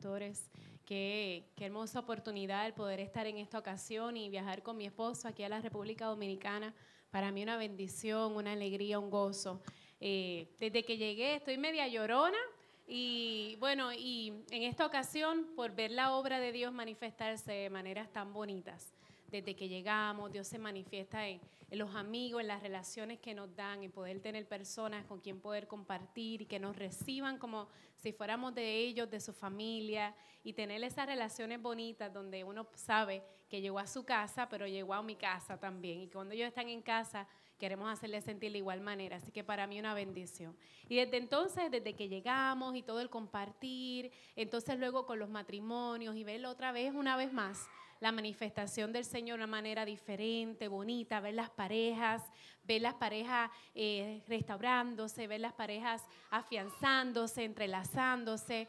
Pastores. Qué, hermosa oportunidad el poder estar en esta ocasión y viajar con mi esposo aquí a la República Dominicana para mí una bendición, una alegría, un gozo. Eh, desde que llegué estoy media llorona y bueno, y en esta ocasión por ver la obra de Dios manifestarse de maneras tan bonitas. Desde que llegamos, Dios se manifiesta en, los amigos, en las relaciones que nos dan, en poder tener personas con quien poder compartir y que nos reciban como si fuéramos de ellos, de su familia, y tener esas relaciones bonitas donde uno sabe que llegó a su casa, pero llegó a mi casa también. Y cuando ellos están en casa, queremos hacerles sentir de igual manera. Así que para mí una bendición. Y desde entonces, desde que llegamos y todo el compartir, entonces luego con los matrimonios y verlo otra vez, una vez más, la manifestación del Señor de una manera diferente, bonita, ver las parejas, ver las parejas eh, restaurándose, ver las parejas afianzándose, entrelazándose,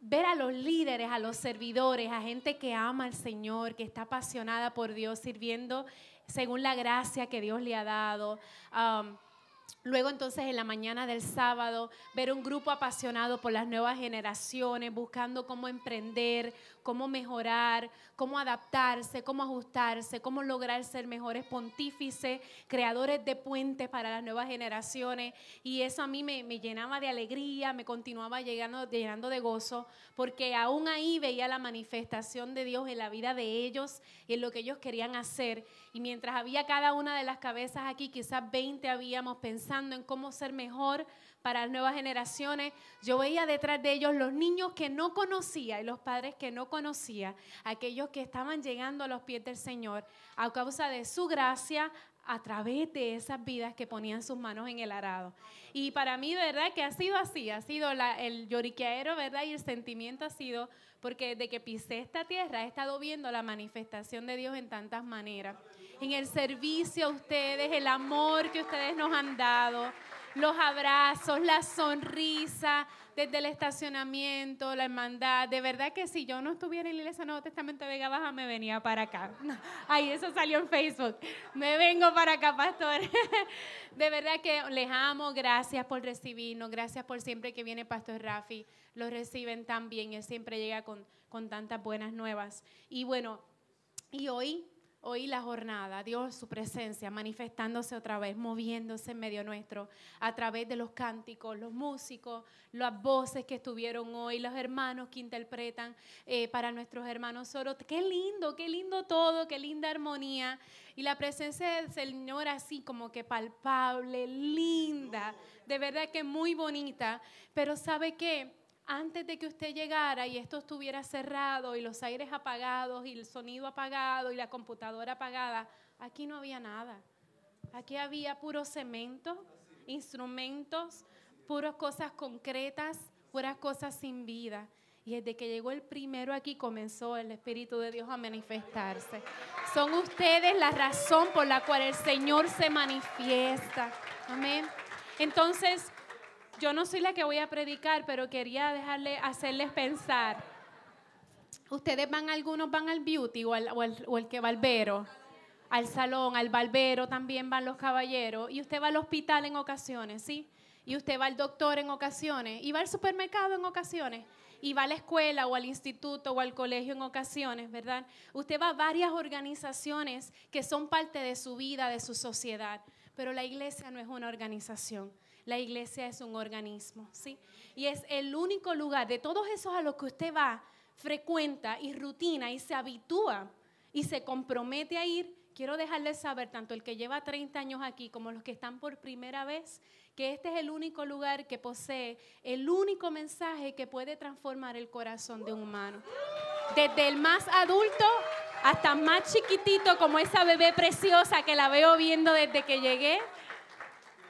ver a los líderes, a los servidores, a gente que ama al Señor, que está apasionada por Dios, sirviendo según la gracia que Dios le ha dado. Um, Luego entonces en la mañana del sábado ver un grupo apasionado por las nuevas generaciones, buscando cómo emprender, cómo mejorar, cómo adaptarse, cómo ajustarse, cómo lograr ser mejores pontífices, creadores de puentes para las nuevas generaciones. Y eso a mí me, llenaba de alegría, me continuaba llegando, llenando de gozo, porque aún ahí veía la manifestación de Dios en la vida de ellos y en lo que ellos querían hacer. Y mientras había cada una de las cabezas aquí, quizás 20 habíamos pensando en cómo ser mejor para las nuevas generaciones, yo veía detrás de ellos los niños que no conocía y los padres que no conocía, aquellos que estaban llegando a los pies del Señor a causa de su gracia, a través de esas vidas que ponían sus manos en el arado. Y para mí, verdad, que ha sido así, ha sido el lloriqueadero, ¿verdad? Y el sentimiento ha sido, porque desde que pisé esta tierra he estado viendo la manifestación de Dios en tantas maneras. En el servicio a ustedes, el amor que ustedes nos han dado, los abrazos, la sonrisa desde el estacionamiento, la hermandad. De verdad que si yo no estuviera en la iglesia Nuevo Testamento de Vega Baja, me venía para acá. Ay, eso salió en Facebook. Me vengo para acá, pastor. De verdad que les amo. Gracias por recibirnos. Gracias por siempre que viene Pastor Rafi. Lo reciben tan bien. Él siempre llega con, con tantas buenas nuevas. Y bueno, y hoy hoy la jornada, Dios, su presencia manifestándose otra vez, moviéndose en medio nuestro, a través de los cánticos, los músicos, las voces que estuvieron hoy, los hermanos que interpretan eh, para nuestros hermanos soros. Qué lindo, qué lindo todo, qué linda armonía. Y la presencia del Señor así como que palpable, linda, de verdad que muy bonita. Pero ¿sabe qué? Antes de que usted llegara y esto estuviera cerrado y los aires apagados y el sonido apagado y la computadora apagada, aquí no había nada. Aquí había puro cemento, instrumentos, puras cosas concretas, puras cosas sin vida. Y desde que llegó el primero aquí comenzó el Espíritu de Dios a manifestarse. Son ustedes la razón por la cual el Señor se manifiesta. Amén. Entonces, yo no soy la que voy a predicar, pero quería dejarle, hacerles pensar. Ustedes van, algunos van al beauty o, al, o, que va al barbero, al salón, al barbero también van los caballeros, y usted va al hospital en ocasiones, ¿sí? Y usted va al doctor en ocasiones, y va al supermercado en ocasiones, y va a la escuela o al instituto o al colegio en ocasiones, ¿verdad? Usted va a varias organizaciones que son parte de su vida, de su sociedad, pero la iglesia no es una organización. La iglesia es un organismo, ¿sí? Y es el único lugar de todos esos a los que usted va, frecuenta y rutina y se habitúa y se compromete a ir. Quiero dejarles saber, tanto el que lleva 30 años aquí como los que están por primera vez, que este es el único lugar que posee el único mensaje que puede transformar el corazón de un humano. Desde el más adulto hasta más chiquitito como esa bebé preciosa que la veo viendo desde que llegué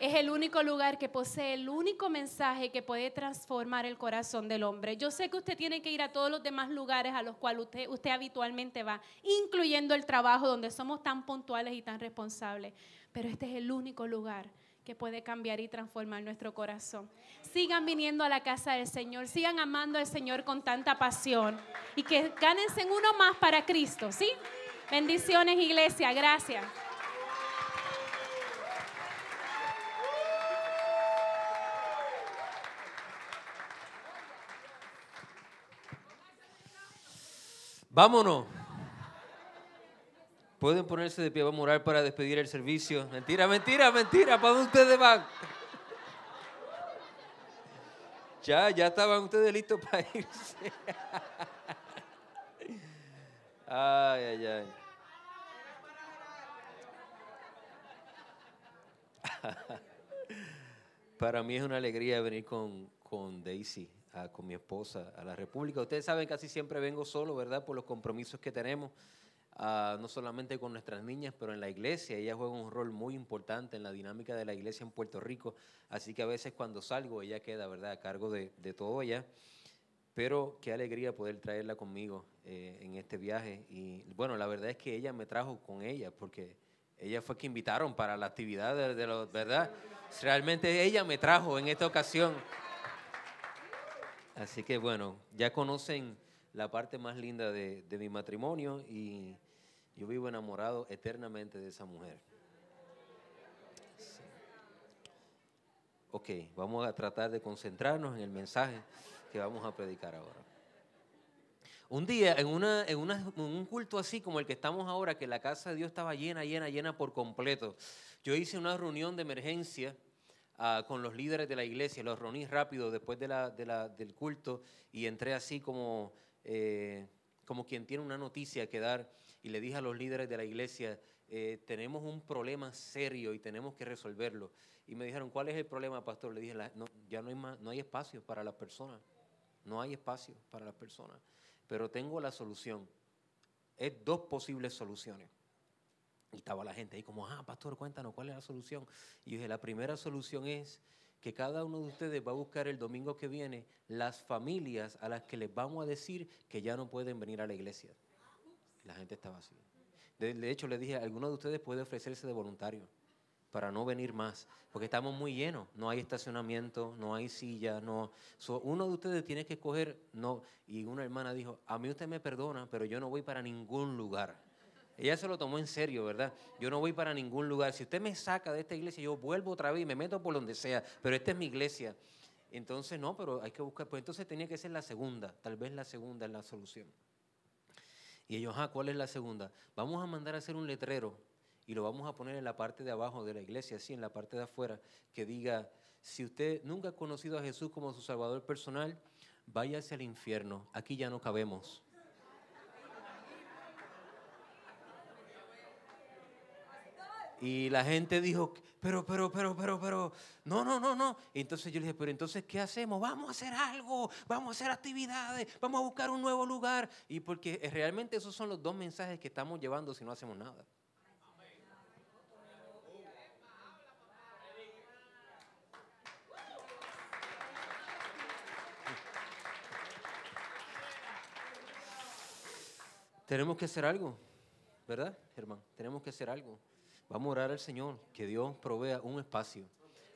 es el único lugar que posee el único mensaje que puede transformar el corazón del hombre. Yo sé que usted tiene que ir a todos los demás lugares a los cuales usted, habitualmente va, incluyendo el trabajo donde somos tan puntuales y tan responsables, pero este es el único lugar que puede cambiar y transformar nuestro corazón. Sigan viniendo a la casa del Señor, sigan amando al Señor con tanta pasión y que gánense uno más para Cristo, ¿sí? Bendiciones, iglesia, gracias. Vámonos. Pueden ponerse de pie, vamos a orar para despedir el servicio. Mentira, mentira, mentira. ¿Para dónde ustedes van? Ya, ya estaban ustedes listos para irse. Ay, ay, ay. Para mí es una alegría venir con, con Daisy con mi esposa a la República. Ustedes saben, casi siempre vengo solo, ¿verdad? Por los compromisos que tenemos, ah, no solamente con nuestras niñas, pero en la iglesia. Ella juega un rol muy importante en la dinámica de la iglesia en Puerto Rico. Así que a veces cuando salgo, ella queda, ¿verdad?, a cargo de, todo allá. Pero qué alegría poder traerla conmigo eh, en este viaje. Y bueno, la verdad es que ella me trajo con ella, porque ella fue que invitaron para la actividad de, de los, ¿verdad? Realmente ella me trajo en esta ocasión. Así que bueno, ya conocen la parte más linda de, mi matrimonio y yo vivo enamorado eternamente de esa mujer. Ok, vamos a tratar de concentrarnos en el mensaje que vamos a predicar ahora. Un día, en, una, en, en, un culto así como el que estamos ahora, que la casa de Dios estaba llena, llena, llena por completo, yo hice una reunión de emergencia Ah, con los líderes de la iglesia, los reuní rápido después del culto y entré así como, eh, como quien tiene una noticia que dar y le dije a los líderes de la iglesia, eh, tenemos un problema serio y tenemos que resolverlo. Y me dijeron, ¿cuál es el problema, pastor? Le dije, ya no hay, más, no hay espacio para las personas, no hay espacio para las personas, pero tengo la solución. Es dos posibles soluciones. Y estaba la gente ahí como, ah, pastor, cuéntanos cuál es la solución. Y yo dije, la primera solución es que cada uno de ustedes va a buscar el domingo que viene las familias a las que les vamos a decir que ya no pueden venir a la iglesia. La gente estaba así. De, hecho, le dije, alguno de ustedes puede ofrecerse de voluntario para no venir más, porque estamos muy llenos, no hay estacionamiento, no hay silla, no. uno de ustedes tiene que escoger, no. Y una hermana dijo, a mí usted me perdona, pero yo no voy para ningún lugar. Ella se lo tomó en serio, ¿verdad? Yo no voy para ningún lugar. Si usted me saca de esta iglesia, yo vuelvo otra vez y me meto por donde sea. Pero esta es mi iglesia. Entonces, no, pero hay que buscar. Pues entonces tenía que ser la segunda. Tal vez la segunda es la solución. Y ellos, ah, ¿cuál es la segunda? Vamos a mandar a hacer un letrero y lo vamos a poner en la parte de abajo de la iglesia, así en la parte de afuera, que diga, si usted nunca ha conocido a Jesús como su Salvador personal, váyase al infierno. Aquí ya no cabemos. Y la gente dijo, pero, pero, pero, pero, pero, no, no, no, no. Entonces yo le dije, pero entonces, ¿qué hacemos? Vamos a hacer algo, vamos a hacer actividades, vamos a buscar un nuevo lugar. Y porque realmente esos son los dos mensajes que estamos llevando si no hacemos nada. Tenemos que hacer algo, ¿verdad, Germán? Tenemos que hacer algo. Vamos a orar al Señor, que Dios provea un espacio.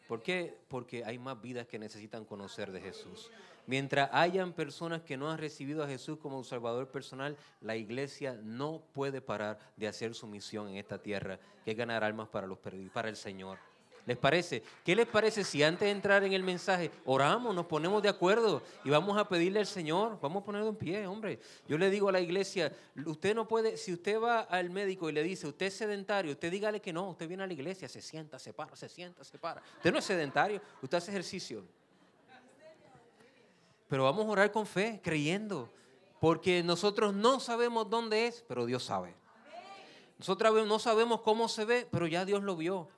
¿Por qué? Porque hay más vidas que necesitan conocer de Jesús. Mientras hayan personas que no han recibido a Jesús como un Salvador personal, la iglesia no puede parar de hacer su misión en esta tierra, que es ganar almas para los perdidos, para el Señor. ¿Les parece? ¿Qué les parece si antes de entrar en el mensaje oramos, nos ponemos de acuerdo y vamos a pedirle al Señor? Vamos a ponerlo en pie, hombre. Yo le digo a la iglesia, usted no puede, si usted va al médico y le dice, usted es sedentario, usted dígale que no, usted viene a la iglesia, se sienta, se para, se sienta, se para. Usted no es sedentario, usted hace ejercicio. Pero vamos a orar con fe, creyendo, porque nosotros no sabemos dónde es, pero Dios sabe. Nosotros no sabemos cómo se ve, pero ya Dios lo vio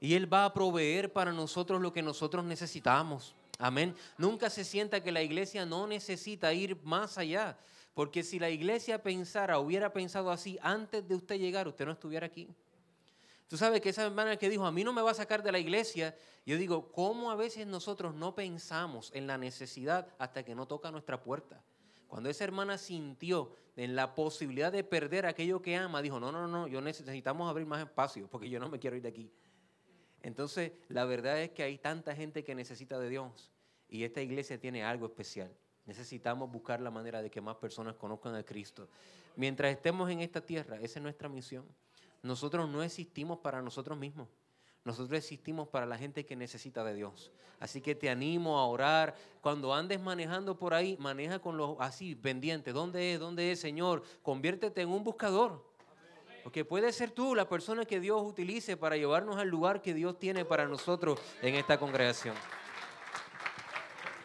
y Él va a proveer para nosotros lo que nosotros necesitamos. Amén. Nunca se sienta que la iglesia no necesita ir más allá. Porque si la iglesia pensara, hubiera pensado así antes de usted llegar, usted no estuviera aquí. Tú sabes que esa hermana que dijo, a mí no me va a sacar de la iglesia, yo digo, ¿cómo a veces nosotros no pensamos en la necesidad hasta que no toca nuestra puerta? Cuando esa hermana sintió en la posibilidad de perder aquello que ama, dijo, no, no, no, yo necesitamos abrir más espacio porque yo no me quiero ir de aquí. Entonces, la verdad es que hay tanta gente que necesita de Dios y esta iglesia tiene algo especial. Necesitamos buscar la manera de que más personas conozcan a Cristo. Mientras estemos en esta tierra, esa es nuestra misión. Nosotros no existimos para nosotros mismos. Nosotros existimos para la gente que necesita de Dios. Así que te animo a orar. Cuando andes manejando por ahí, maneja con los así pendientes. ¿Dónde es? ¿Dónde es, Señor? Conviértete en un buscador. Porque puede ser tú la persona que Dios utilice para llevarnos al lugar que Dios tiene para nosotros en esta congregación.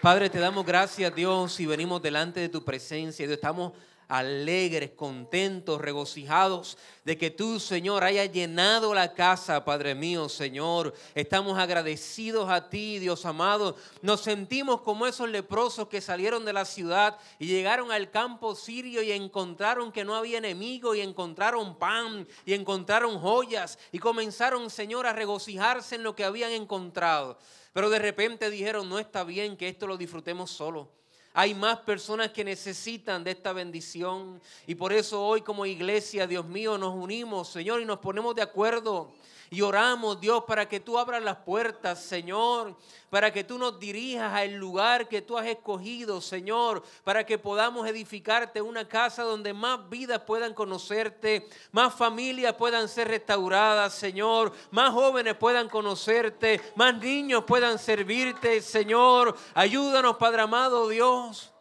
Padre, te damos gracias, Dios, y venimos delante de tu presencia. Estamos alegres, contentos, regocijados de que tú, Señor, hayas llenado la casa, Padre mío, Señor. Estamos agradecidos a ti, Dios amado. Nos sentimos como esos leprosos que salieron de la ciudad y llegaron al campo sirio y encontraron que no había enemigo y encontraron pan y encontraron joyas y comenzaron, Señor, a regocijarse en lo que habían encontrado. Pero de repente dijeron, no está bien que esto lo disfrutemos solo. Hay más personas que necesitan de esta bendición. Y por eso hoy como iglesia, Dios mío, nos unimos, Señor, y nos ponemos de acuerdo y oramos, Dios, para que tú abras las puertas, Señor, para que tú nos dirijas al lugar que tú has escogido, Señor, para que podamos edificarte una casa donde más vidas puedan conocerte, más familias puedan ser restauradas, Señor, más jóvenes puedan conocerte, más niños puedan servirte, Señor. Ayúdanos, Padre amado Dios.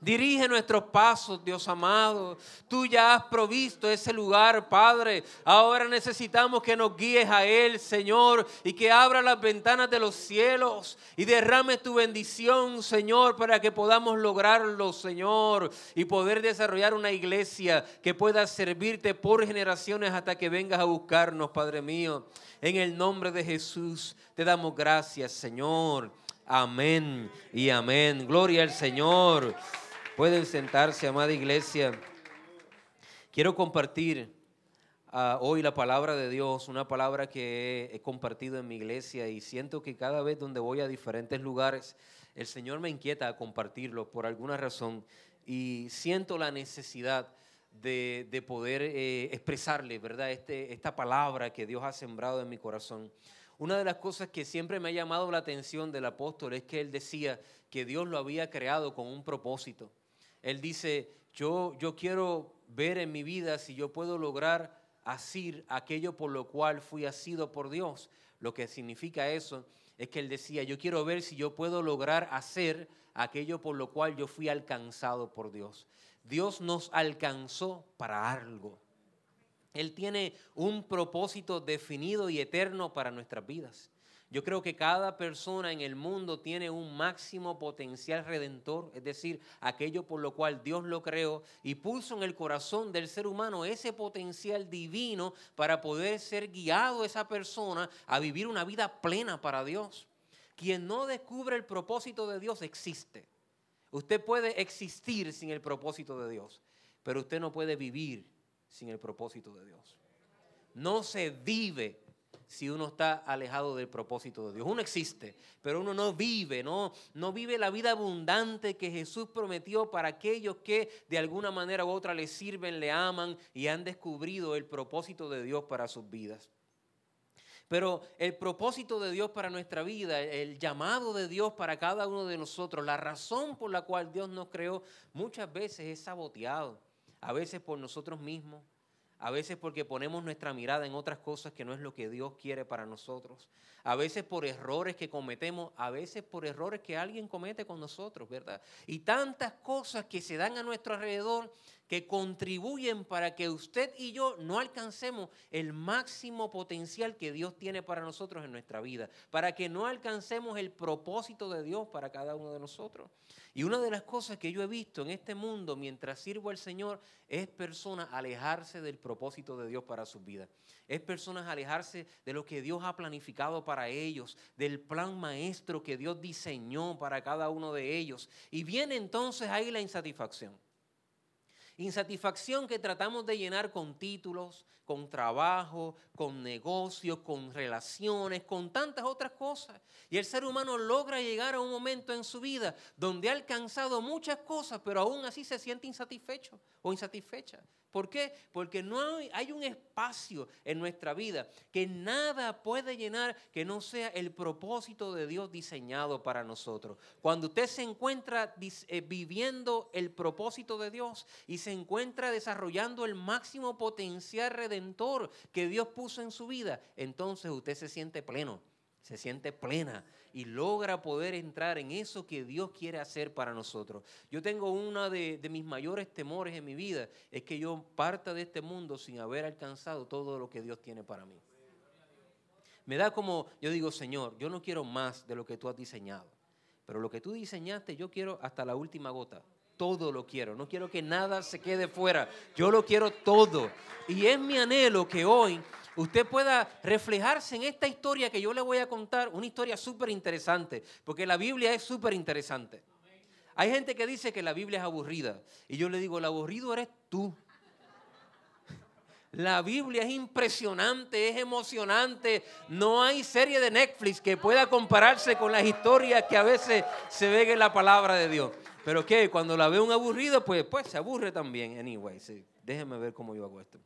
Dirige nuestros pasos, Dios amado. Tú ya has provisto ese lugar, Padre. Ahora necesitamos que nos guíes a Él, Señor, y que abra las ventanas de los cielos y derrame tu bendición, Señor, para que podamos lograrlo, Señor, y poder desarrollar una iglesia que pueda servirte por generaciones hasta que vengas a buscarnos, Padre mío. En el nombre de Jesús te damos gracias, Señor. Amén y amén. Gloria al Señor. Pueden sentarse, amada iglesia. Quiero compartir ah, hoy la palabra de Dios, una palabra que he, compartido en mi iglesia y siento que cada vez donde voy a diferentes lugares, el Señor me inquieta a compartirlo por alguna razón y siento la necesidad de, poder eh, expresarle, ¿verdad? Este, esta palabra que Dios ha sembrado en mi corazón. Una de las cosas que siempre me ha llamado la atención del apóstol es que él decía que Dios lo había creado con un propósito. Él dice, yo, yo quiero ver en mi vida si yo puedo lograr asir aquello por lo cual fui asido por Dios. Lo que significa eso es que él decía, yo quiero ver si yo puedo lograr hacer aquello por lo cual yo fui alcanzado por Dios. Dios nos alcanzó para algo. Él tiene un propósito definido y eterno para nuestras vidas. Yo creo que cada persona en el mundo tiene un máximo potencial redentor, es decir, aquello por lo cual Dios lo creó y puso en el corazón del ser humano ese potencial divino para poder ser guiado esa persona a vivir una vida plena para Dios. Quien no descubre el propósito de Dios existe. Usted puede existir sin el propósito de Dios, pero usted no puede vivir sin el propósito de Dios. No se vive si uno está alejado del propósito de Dios. Uno existe, pero uno no vive, no, no vive la vida abundante que Jesús prometió para aquellos que de alguna manera u otra le sirven, le aman y han descubrido el propósito de Dios para sus vidas. Pero el propósito de Dios para nuestra vida, el llamado de Dios para cada uno de nosotros, la razón por la cual Dios nos creó, muchas veces es saboteado. A veces por nosotros mismos, a veces porque ponemos nuestra mirada en otras cosas que no es lo que Dios quiere para nosotros, a veces por errores que cometemos, a veces por errores que alguien comete con nosotros, ¿verdad? Y tantas cosas que se dan a nuestro alrededor que contribuyen para que usted y yo no alcancemos el máximo potencial que Dios tiene para nosotros en nuestra vida, para que no alcancemos el propósito de Dios para cada uno de nosotros. Y una de las cosas que yo he visto en este mundo mientras sirvo al Señor es personas alejarse del propósito de Dios para sus vidas. Es personas alejarse de lo que Dios ha planificado para ellos, del plan maestro que Dios diseñó para cada uno de ellos. Y viene entonces ahí la insatisfacción. Insatisfacción que tratamos de llenar con títulos, con trabajo, con negocios, con relaciones, con tantas otras cosas. Y el ser humano logra llegar a un momento en su vida donde ha alcanzado muchas cosas, pero aún así se siente insatisfecho o insatisfecha. ¿Por qué? Porque no hay, un espacio en nuestra vida que nada puede llenar que no sea el propósito de Dios diseñado para nosotros. Cuando usted se encuentra eh, viviendo el propósito de Dios y se encuentra desarrollando el máximo potencial redentor que Dios puso en su vida, entonces usted se siente pleno, se siente plena y logra poder entrar en eso que Dios quiere hacer para nosotros. Yo tengo uno de, mis mayores temores en mi vida, es que yo parta de este mundo sin haber alcanzado todo lo que Dios tiene para mí. Me da como, yo digo, Señor, yo no quiero más de lo que tú has diseñado, pero lo que tú diseñaste yo quiero hasta la última gota todo lo quiero. No quiero que nada se quede fuera. Yo lo quiero todo. Y es mi anhelo que hoy usted pueda reflejarse en esta historia que yo le voy a contar, una historia súper interesante, porque la Biblia es súper interesante. Hay gente que dice que la Biblia es aburrida, y yo le digo, el aburrido eres tú. La Biblia es impresionante, es emocionante. No hay serie de Netflix que pueda compararse con las historias que a veces se ven en la palabra de Dios. Pero que cuando la veo un aburrido, pues, pues se aburre también. Anyway, sí. déjenme ver cómo yo hago esto.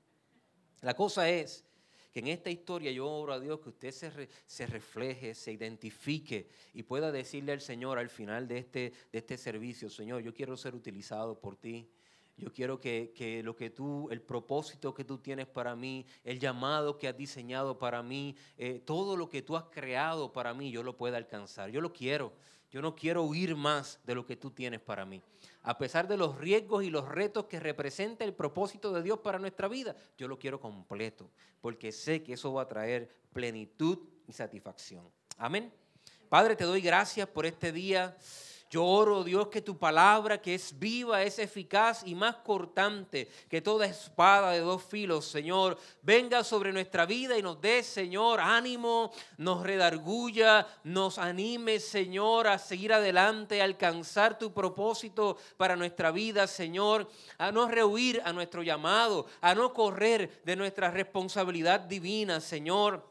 La cosa es que en esta historia yo oro a Dios que usted se, se refleje, se identifique y pueda decirle al Señor al final de este, de este servicio, Señor, yo quiero ser utilizado por ti. Yo quiero que, lo que tú, el propósito que tú tienes para mí, el llamado que has diseñado para mí, eh, todo lo que tú has creado para mí, yo lo pueda alcanzar. Yo lo quiero. Yo no quiero huir más de lo que tú tienes para mí. A pesar de los riesgos y los retos que representa el propósito de Dios para nuestra vida, yo lo quiero completo, porque sé que eso va a traer plenitud y satisfacción. Amén. Padre, te doy gracias por este día. Yo oro, Dios, que tu palabra, que es viva, es eficaz y más cortante que toda espada de dos filos, Señor, venga sobre nuestra vida y nos dé, Señor, ánimo, nos redarguya, nos anime, Señor, a seguir adelante, a alcanzar tu propósito para nuestra vida, Señor, a no rehuir a nuestro llamado, a no correr de nuestra responsabilidad divina, Señor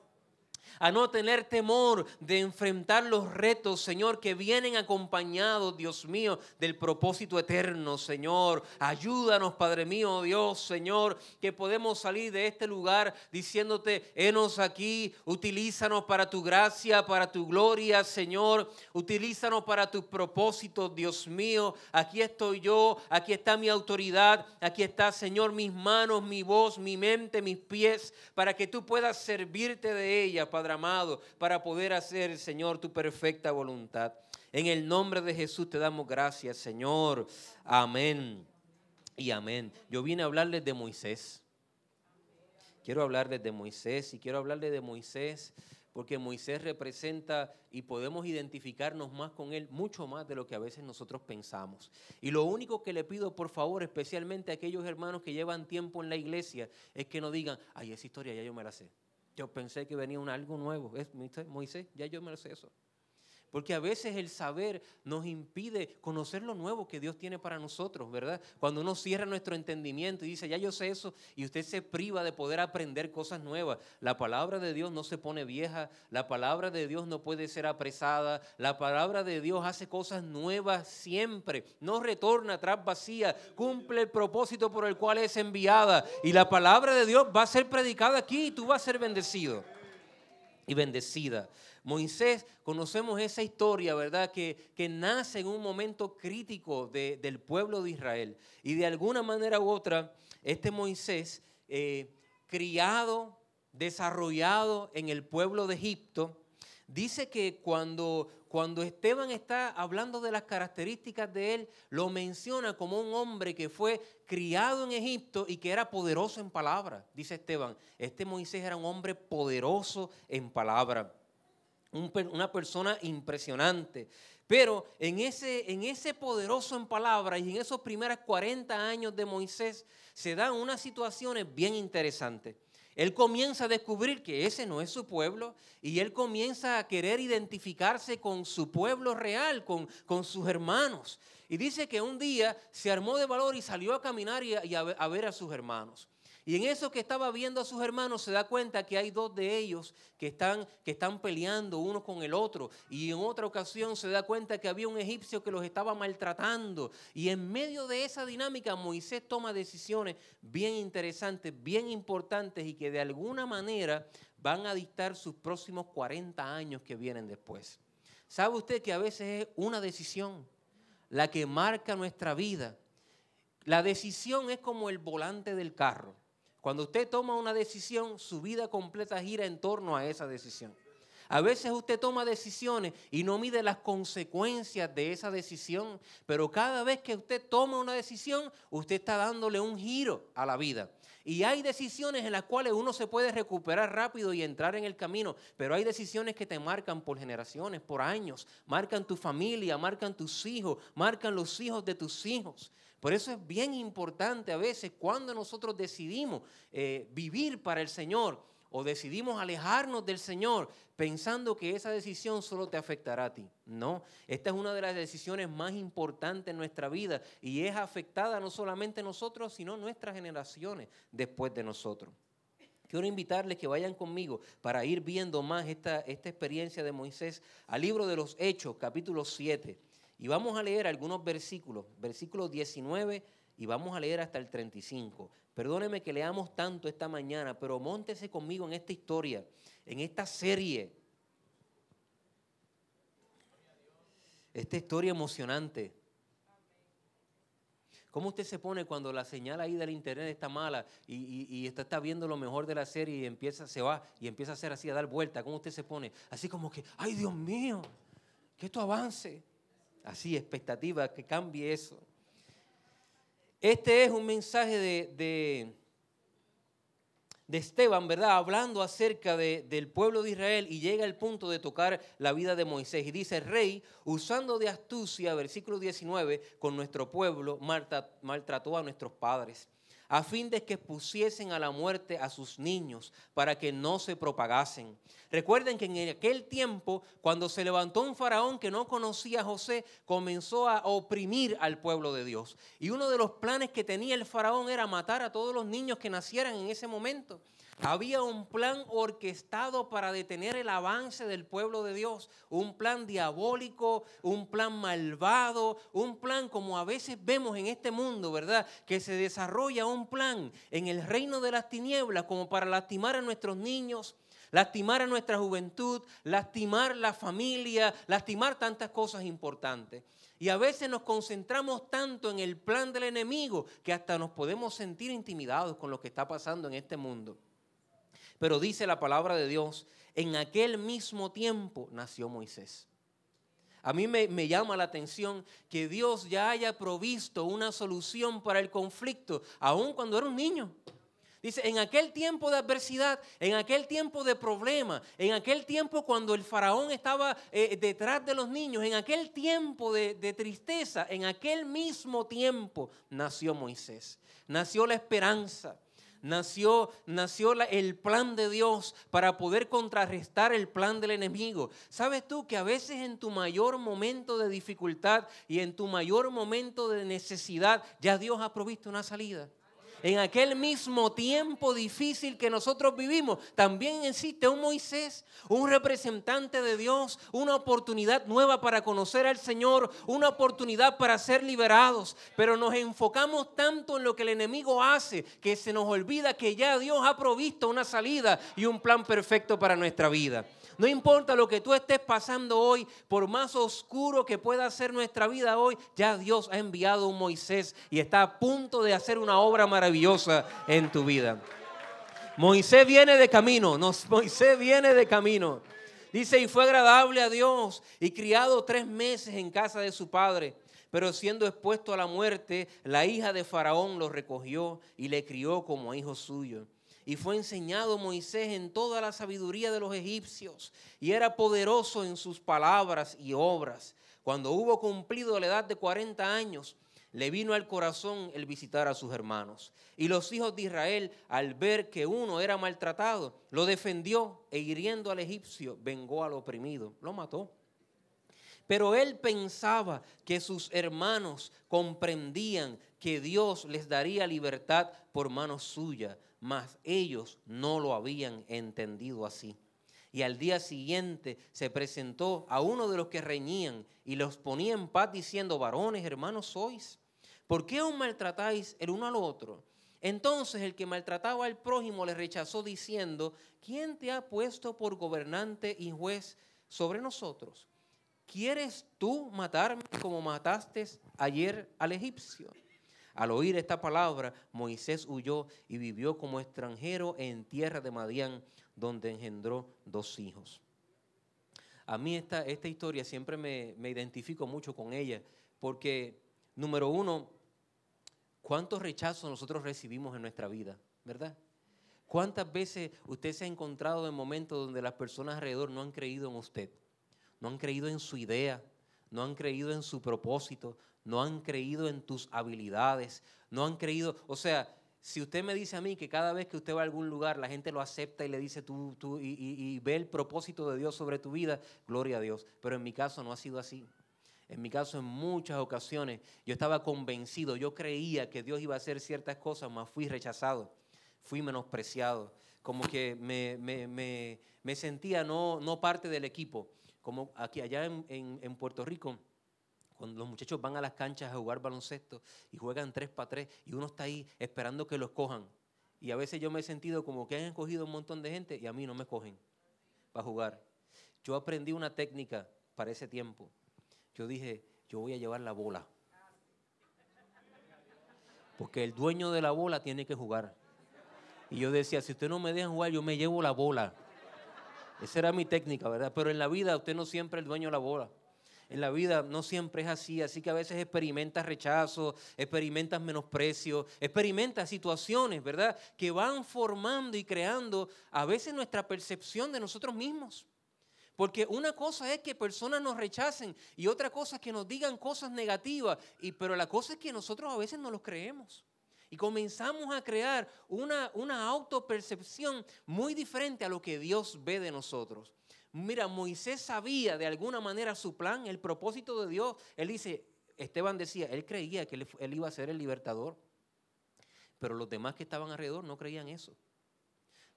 a no tener temor de enfrentar los retos, Señor, que vienen acompañados, Dios mío, del propósito eterno, Señor. Ayúdanos, Padre mío, Dios, Señor, que podemos salir de este lugar diciéndote, enos aquí, utilízanos para tu gracia, para tu gloria, Señor. Utilízanos para tus propósitos, Dios mío. Aquí estoy yo, aquí está mi autoridad, aquí está, Señor, mis manos, mi voz, mi mente, mis pies, para que tú puedas servirte de ella, Padre amado, para poder hacer, Señor, tu perfecta voluntad. En el nombre de Jesús te damos gracias, Señor. Amén y amén. Yo vine a hablarles de Moisés. Quiero hablarles de Moisés y quiero hablarles de Moisés porque Moisés representa y podemos identificarnos más con él, mucho más de lo que a veces nosotros pensamos. Y lo único que le pido, por favor, especialmente a aquellos hermanos que llevan tiempo en la iglesia, es que no digan, ay, esa historia ya yo me la sé. Yo pensé que venía un algo nuevo. Es Moisés, ya yo me eso. Porque a veces el saber nos impide conocer lo nuevo que Dios tiene para nosotros, ¿verdad? Cuando uno cierra nuestro entendimiento y dice, ya yo sé eso, y usted se priva de poder aprender cosas nuevas. La palabra de Dios no se pone vieja, la palabra de Dios no puede ser apresada, la palabra de Dios hace cosas nuevas siempre, no retorna atrás vacía, cumple el propósito por el cual es enviada. Y la palabra de Dios va a ser predicada aquí y tú vas a ser bendecido y bendecida. Moisés, conocemos esa historia, ¿verdad? Que, que nace en un momento crítico del pueblo de Israel. Y de alguna manera u otra, este Moisés, eh, criado, desarrollado en el pueblo de Egipto, dice que cuando, cuando Esteban está hablando de las características de él, lo menciona como un hombre que fue criado en Egipto y que era poderoso en palabra. Dice Esteban, este Moisés era un hombre poderoso en palabra una persona impresionante. Pero en ese, en ese poderoso en palabras y en esos primeros 40 años de Moisés se dan unas situaciones bien interesantes. Él comienza a descubrir que ese no es su pueblo y él comienza a querer identificarse con su pueblo real, con, con sus hermanos. Y dice que un día se armó de valor y salió a caminar y, a, a ver a sus hermanos. Y en eso que estaba viendo a sus hermanos se da cuenta que hay dos de ellos que están, que están peleando uno con el otro. Y en otra ocasión se da cuenta que había un egipcio que los estaba maltratando. Y en medio de esa dinámica Moisés toma decisiones bien interesantes, bien importantes y que de alguna manera van a dictar sus próximos 40 años que vienen después. ¿Sabe usted que a veces es una decisión la que marca nuestra vida? La decisión es como el volante del carro. Cuando usted toma una decisión, su vida completa gira en torno a esa decisión. A veces usted toma decisiones y no mide las consecuencias de esa decisión, pero cada vez que usted toma una decisión, usted está dándole un giro a la vida. Y hay decisiones en las cuales uno se puede recuperar rápido y entrar en el camino, pero hay decisiones que te marcan por generaciones, por años, marcan tu familia, marcan tus hijos, marcan los hijos de tus hijos. Por eso es bien importante a veces cuando nosotros decidimos eh, vivir para el Señor o decidimos alejarnos del Señor pensando que esa decisión solo te afectará a ti. No, esta es una de las decisiones más importantes en nuestra vida y es afectada no solamente nosotros, sino nuestras generaciones después de nosotros. Quiero invitarles que vayan conmigo para ir viendo más esta, esta experiencia de Moisés al libro de los Hechos, capítulo 7. Y vamos a leer algunos versículos, versículos 19 y vamos a leer hasta el 35. Perdóneme que leamos tanto esta mañana, pero móntese conmigo en esta historia, en esta serie. Esta historia emocionante. ¿Cómo usted se pone cuando la señal ahí del internet está mala y, y, está, viendo lo mejor de la serie y empieza, se va y empieza a hacer así, a dar vuelta? ¿Cómo usted se pone? Así como que, ay Dios mío, que esto avance así, expectativa, que cambie eso. Este es un mensaje de, de, Esteban, ¿verdad? Hablando acerca del pueblo de Israel y llega el punto de tocar la vida de Moisés. Y dice, rey, usando de astucia, versículo 19, con nuestro pueblo, maltrató a nuestros padres a fin de que pusiesen a la muerte a sus niños para que no se propagasen. Recuerden que en aquel tiempo, cuando se levantó un faraón que no conocía a José, comenzó a oprimir al pueblo de Dios. Y uno de los planes que tenía el faraón era matar a todos los niños que nacieran en ese momento. Había un plan orquestado para detener el avance del pueblo de Dios, un plan diabólico, un plan malvado, un plan como a veces vemos en este mundo, ¿verdad? Que se desarrolla un plan en el reino de las tinieblas como para lastimar a nuestros niños, lastimar a nuestra juventud, lastimar la familia, lastimar tantas cosas importantes. Y a veces nos concentramos tanto en el plan del enemigo que hasta nos podemos sentir intimidados con lo que está pasando en este mundo. Pero dice la palabra de Dios, en aquel mismo tiempo nació Moisés. A mí me, llama la atención que Dios ya haya provisto una solución para el conflicto, aun cuando era un niño. Dice, en aquel tiempo de adversidad, en aquel tiempo de problema, en aquel tiempo cuando el faraón estaba eh, detrás de los niños, en aquel tiempo de, de tristeza, en aquel mismo tiempo nació Moisés. Nació la esperanza nació, nació el plan de Dios para poder contrarrestar el plan del enemigo. ¿Sabes tú que a veces en tu mayor momento de dificultad y en tu mayor momento de necesidad ya Dios ha provisto una salida? En aquel mismo tiempo difícil que nosotros vivimos, también existe un Moisés, un representante de Dios, una oportunidad nueva para conocer al Señor, una oportunidad para ser liberados. Pero nos enfocamos tanto en lo que el enemigo hace que se nos olvida que ya Dios ha provisto una salida y un plan perfecto para nuestra vida. No importa lo que tú estés pasando hoy, por más oscuro que pueda ser nuestra vida hoy, ya Dios ha enviado un Moisés y está a punto de hacer una obra maravillosa en tu vida. Moisés viene de camino, Moisés viene de camino. Dice, y fue agradable a Dios y criado tres meses en casa de su padre. Pero siendo expuesto a la muerte, la hija de Faraón lo recogió y le crió como hijo suyo y fue enseñado Moisés en toda la sabiduría de los egipcios y era poderoso en sus palabras y obras. Cuando hubo cumplido la edad de 40 años, le vino al corazón el visitar a sus hermanos. Y los hijos de Israel, al ver que uno era maltratado, lo defendió e hiriendo al egipcio, vengó al oprimido, lo mató. Pero él pensaba que sus hermanos comprendían que Dios les daría libertad por mano suya, mas ellos no lo habían entendido así. Y al día siguiente se presentó a uno de los que reñían y los ponía en paz diciendo, varones, hermanos sois, ¿por qué os maltratáis el uno al otro? Entonces el que maltrataba al prójimo le rechazó diciendo, ¿quién te ha puesto por gobernante y juez sobre nosotros? ¿Quieres tú matarme como mataste ayer al egipcio? Al oír esta palabra, Moisés huyó y vivió como extranjero en tierra de Madián, donde engendró dos hijos. A mí esta, esta historia siempre me, me identifico mucho con ella, porque, número uno, ¿cuántos rechazos nosotros recibimos en nuestra vida? ¿Verdad? ¿Cuántas veces usted se ha encontrado en momentos donde las personas alrededor no han creído en usted? No han creído en su idea, no han creído en su propósito, no han creído en tus habilidades, no han creído, o sea, si usted me dice a mí que cada vez que usted va a algún lugar la gente lo acepta y le dice tú, tú y, ve el propósito de Dios sobre tu vida, gloria a Dios. Pero en mi caso no ha sido así. En mi caso, en muchas ocasiones, yo estaba convencido, yo creía que Dios iba a hacer ciertas cosas, mas fui rechazado, fui menospreciado, como que me, sentía no, no, parte del equipo. Como aquí, allá en Puerto Rico, cuando los muchachos van a las canchas a jugar baloncesto y juegan tres para tres y uno está ahí esperando que los cojan. Y a veces yo me he sentido como que han escogido un montón de gente y a mí no me cogen para jugar. Yo aprendí una técnica para ese tiempo. Yo dije, yo voy a llevar la bola. Porque el dueño de la bola tiene que jugar. Y yo decía, si usted no me deja jugar, yo me llevo la bola. Esa era mi técnica, ¿verdad? Pero en la vida usted no siempre es el dueño de la bola en la vida no siempre es así, así que a veces experimentas rechazo, experimentas menosprecio, experimentas situaciones, ¿verdad? Que van formando y creando a veces nuestra percepción de nosotros mismos. Porque una cosa es que personas nos rechacen y otra cosa es que nos digan cosas negativas, pero la cosa es que nosotros a veces no los creemos. Y comenzamos a crear una, una autopercepción muy diferente a lo que Dios ve de nosotros. Mira, Moisés sabía de alguna manera su plan, el propósito de Dios. Él dice, Esteban decía, él creía que él, iba a ser el libertador, pero los demás que estaban alrededor no creían eso.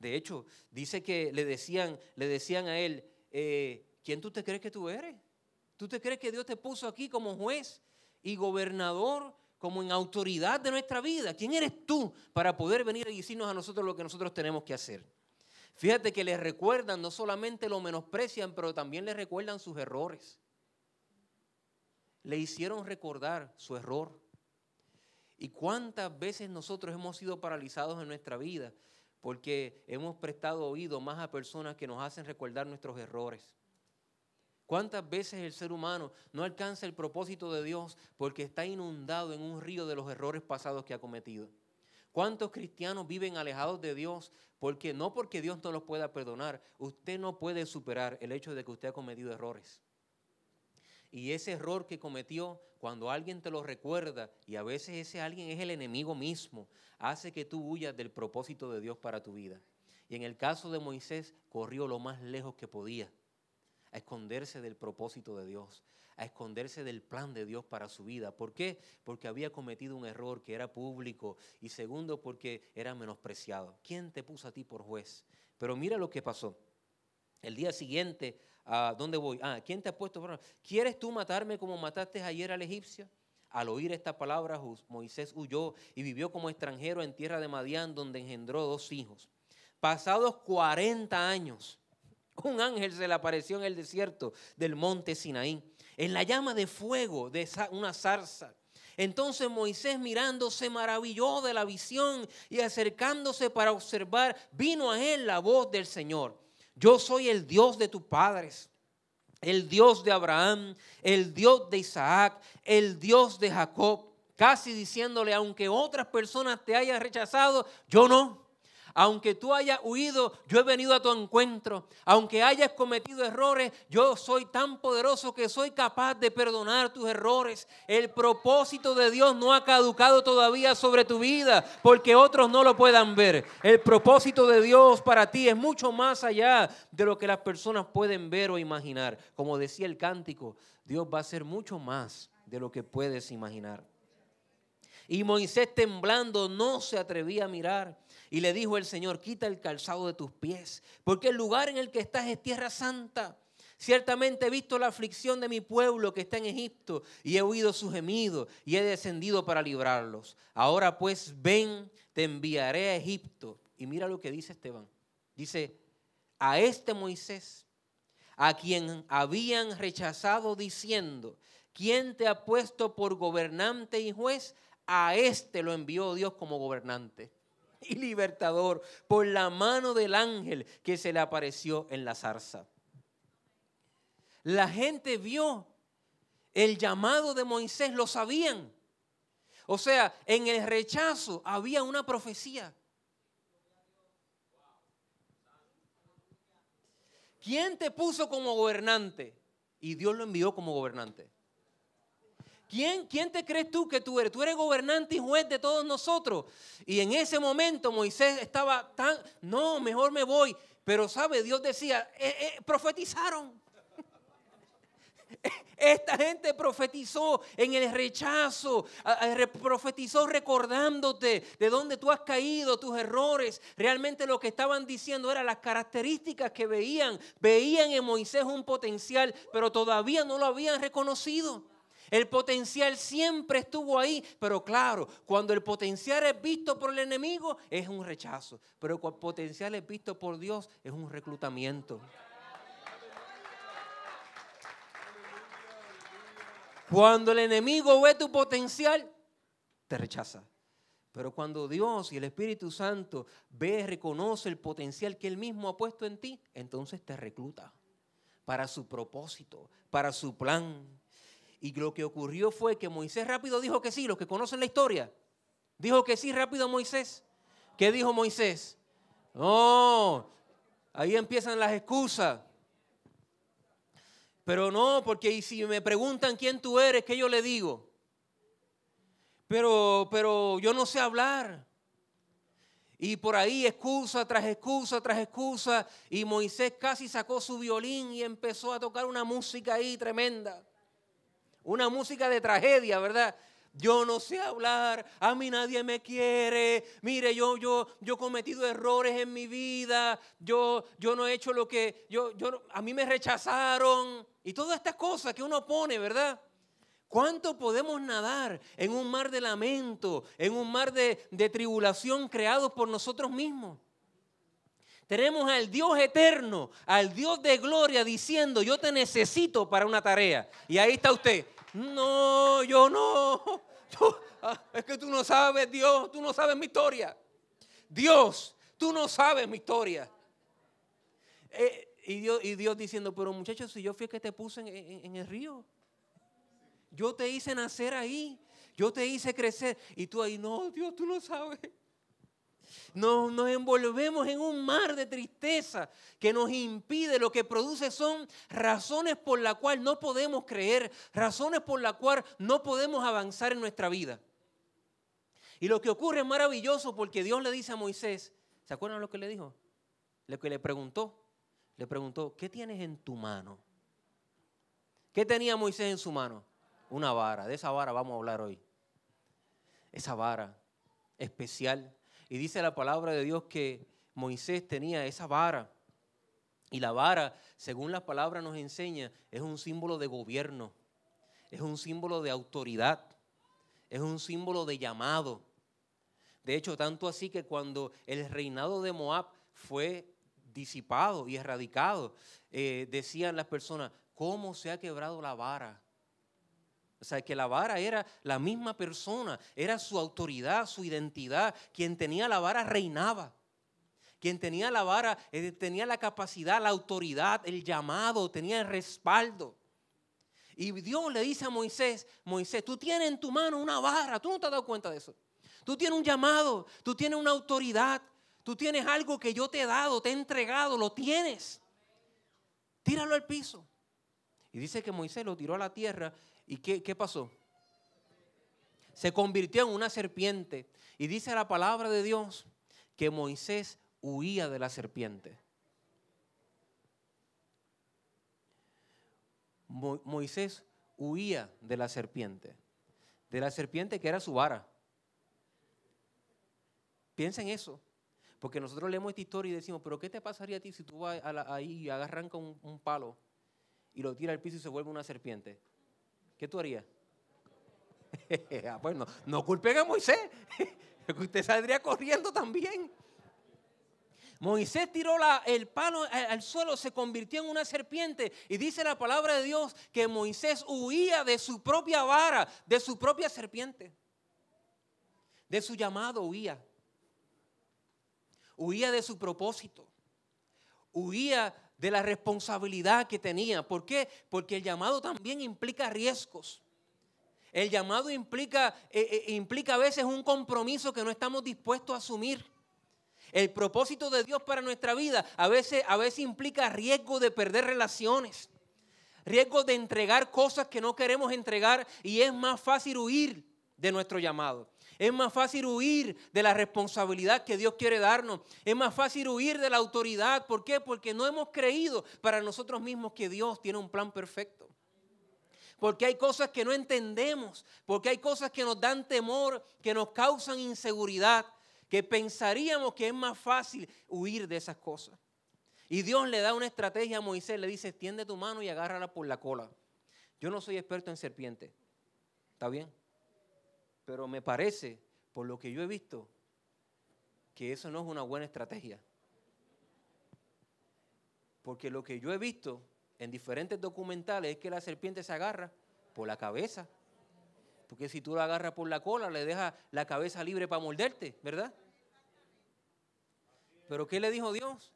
De hecho, dice que le decían, le decían a él, eh, ¿quién tú te crees que tú eres? ¿Tú te crees que Dios te puso aquí como juez y gobernador, como en autoridad de nuestra vida? ¿Quién eres tú para poder venir y decirnos a nosotros lo que nosotros tenemos que hacer? Fíjate que les recuerdan, no solamente lo menosprecian, pero también les recuerdan sus errores. Le hicieron recordar su error. ¿Y cuántas veces nosotros hemos sido paralizados en nuestra vida porque hemos prestado oído más a personas que nos hacen recordar nuestros errores? ¿Cuántas veces el ser humano no alcanza el propósito de Dios porque está inundado en un río de los errores pasados que ha cometido? ¿Cuántos cristianos viven alejados de Dios? Porque no porque Dios no los pueda perdonar, usted no puede superar el hecho de que usted ha cometido errores. Y ese error que cometió, cuando alguien te lo recuerda, y a veces ese alguien es el enemigo mismo, hace que tú huyas del propósito de Dios para tu vida. Y en el caso de Moisés, corrió lo más lejos que podía, a esconderse del propósito de Dios a esconderse del plan de Dios para su vida. ¿Por qué? Porque había cometido un error que era público y segundo porque era menospreciado. ¿Quién te puso a ti por juez? Pero mira lo que pasó. El día siguiente, ¿a dónde voy? Ah, ¿quién te ha puesto ¿Quieres tú matarme como mataste ayer al egipcio? Al oír esta palabra, Moisés huyó y vivió como extranjero en tierra de Madián, donde engendró dos hijos. Pasados 40 años, un ángel se le apareció en el desierto del monte Sinaí en la llama de fuego de una zarza. Entonces Moisés mirando se maravilló de la visión y acercándose para observar, vino a él la voz del Señor. Yo soy el Dios de tus padres, el Dios de Abraham, el Dios de Isaac, el Dios de Jacob. Casi diciéndole, aunque otras personas te hayan rechazado, yo no. Aunque tú hayas huido, yo he venido a tu encuentro. Aunque hayas cometido errores, yo soy tan poderoso que soy capaz de perdonar tus errores. El propósito de Dios no ha caducado todavía sobre tu vida porque otros no lo puedan ver. El propósito de Dios para ti es mucho más allá de lo que las personas pueden ver o imaginar. Como decía el cántico, Dios va a hacer mucho más de lo que puedes imaginar. Y Moisés temblando no se atrevía a mirar. Y le dijo el Señor, quita el calzado de tus pies, porque el lugar en el que estás es tierra santa. Ciertamente he visto la aflicción de mi pueblo que está en Egipto y he oído su gemido y he descendido para librarlos. Ahora pues ven, te enviaré a Egipto. Y mira lo que dice Esteban. Dice, a este Moisés, a quien habían rechazado diciendo, ¿quién te ha puesto por gobernante y juez? A este lo envió Dios como gobernante y libertador por la mano del ángel que se le apareció en la zarza. La gente vio el llamado de Moisés, lo sabían. O sea, en el rechazo había una profecía. ¿Quién te puso como gobernante? Y Dios lo envió como gobernante. ¿Quién, ¿Quién te crees tú que tú eres? Tú eres gobernante y juez de todos nosotros. Y en ese momento Moisés estaba tan, no, mejor me voy. Pero sabe, Dios decía, eh, eh, profetizaron. Esta gente profetizó en el rechazo, profetizó recordándote de dónde tú has caído, tus errores. Realmente lo que estaban diciendo eran las características que veían. Veían en Moisés un potencial, pero todavía no lo habían reconocido. El potencial siempre estuvo ahí, pero claro, cuando el potencial es visto por el enemigo es un rechazo, pero cuando el potencial es visto por Dios es un reclutamiento. Cuando el enemigo ve tu potencial, te rechaza. Pero cuando Dios y el Espíritu Santo ve, reconoce el potencial que Él mismo ha puesto en ti, entonces te recluta para su propósito, para su plan. Y lo que ocurrió fue que Moisés rápido dijo que sí, los que conocen la historia. Dijo que sí rápido Moisés. ¿Qué dijo Moisés? No, ahí empiezan las excusas. Pero no, porque si me preguntan quién tú eres, ¿qué yo le digo? Pero, pero yo no sé hablar. Y por ahí excusa tras excusa tras excusa. Y Moisés casi sacó su violín y empezó a tocar una música ahí tremenda. Una música de tragedia, ¿verdad? Yo no sé hablar, a mí nadie me quiere. Mire, yo yo yo he cometido errores en mi vida. Yo yo no he hecho lo que yo yo a mí me rechazaron y todas estas cosas que uno pone, ¿verdad? ¿Cuánto podemos nadar en un mar de lamento, en un mar de, de tribulación creado por nosotros mismos? Tenemos al Dios eterno, al Dios de gloria diciendo, yo te necesito para una tarea. Y ahí está usted. No, yo no. Ah, es que tú no sabes, Dios, tú no sabes mi historia. Dios, tú no sabes mi historia. Eh, y, Dios, y, Dios, diciendo, pero muchachos, si yo fui el que te puse en el río, yo te hice nacer ahí, yo te hice crecer, y tú ahí, no, Dios, tú no sabes. Nos, nos envolvemos en un mar de tristeza que nos impide, lo que produce son razones por las cuales no podemos creer, razones por las cuales no podemos avanzar en nuestra vida. Y lo que ocurre es maravilloso porque Dios le dice a Moisés, ¿se acuerdan lo que le dijo? Lo que le preguntó, le preguntó, ¿qué tienes en tu mano? ¿Qué tenía Moisés en su mano? Una vara, de esa vara vamos a hablar hoy. Esa vara especial y dice la palabra de Dios que Moisés tenía esa vara. Y la vara, según la palabra nos enseña, es un símbolo de gobierno, es un símbolo de autoridad, es un símbolo de llamado. De hecho, tanto así que cuando el reinado de Moab fue disipado y erradicado, eh, decían las personas, ¿cómo se ha quebrado la vara? O sea, que la vara era la misma persona, era su autoridad, su identidad. Quien tenía la vara reinaba. Quien tenía la vara eh, tenía la capacidad, la autoridad, el llamado, tenía el respaldo. Y Dios le dice a Moisés, Moisés, tú tienes en tu mano una vara, tú no te has dado cuenta de eso. Tú tienes un llamado, tú tienes una autoridad, Tú tienes algo que yo te he dado, te he entregado, lo tienes. Tíralo al piso. Y dice que Moisés lo tiró a la tierra. ¿Y qué, qué pasó? Se convirtió en una serpiente. Y dice la palabra de Dios que Moisés huía de la serpiente. Moisés huía de la serpiente, de la serpiente que era su vara. Piensa en eso, porque nosotros leemos esta historia y decimos, pero ¿qué te pasaría a ti si tú vas ahí y agarran con un, palo y lo tira al piso y se vuelve una serpiente? ¿Qué tú harías? Ah, pues no, culpen a Moisés, usted saldría corriendo también. Moisés tiró el palo al suelo, se convirtió en una serpiente. Y dice la palabra de Dios que Moisés huía de su propia vara, de su propia serpiente. De su llamado huía. Huía de su propósito. Huía de la responsabilidad que tenía. ¿Por qué? Porque el llamado también implica riesgos. El llamado implica, eh, eh, implica a veces un compromiso que no estamos dispuestos a asumir. El propósito de Dios para nuestra vida a veces, a veces implica riesgo de perder relaciones, riesgo de entregar cosas que no queremos entregar y es más fácil huir de nuestro llamado. Es más fácil huir de la responsabilidad que Dios quiere darnos. Es más fácil huir de la autoridad. ¿Por qué? Porque no hemos creído para nosotros mismos que Dios tiene un plan perfecto. Porque hay cosas que no entendemos. Porque hay cosas que nos dan temor, que nos causan inseguridad que pensaríamos que es más fácil huir de esas cosas. Y Dios le da una estrategia a Moisés, le dice, extiende tu mano y agárrala por la cola. Yo no soy experto en serpientes, ¿está bien? Pero me parece, por lo que yo he visto, que eso no es una buena estrategia. Porque lo que yo he visto en diferentes documentales es que la serpiente se agarra por la cabeza. Porque si tú la agarras por la cola, le dejas la cabeza libre para morderte, ¿verdad? Pero ¿qué le dijo Dios?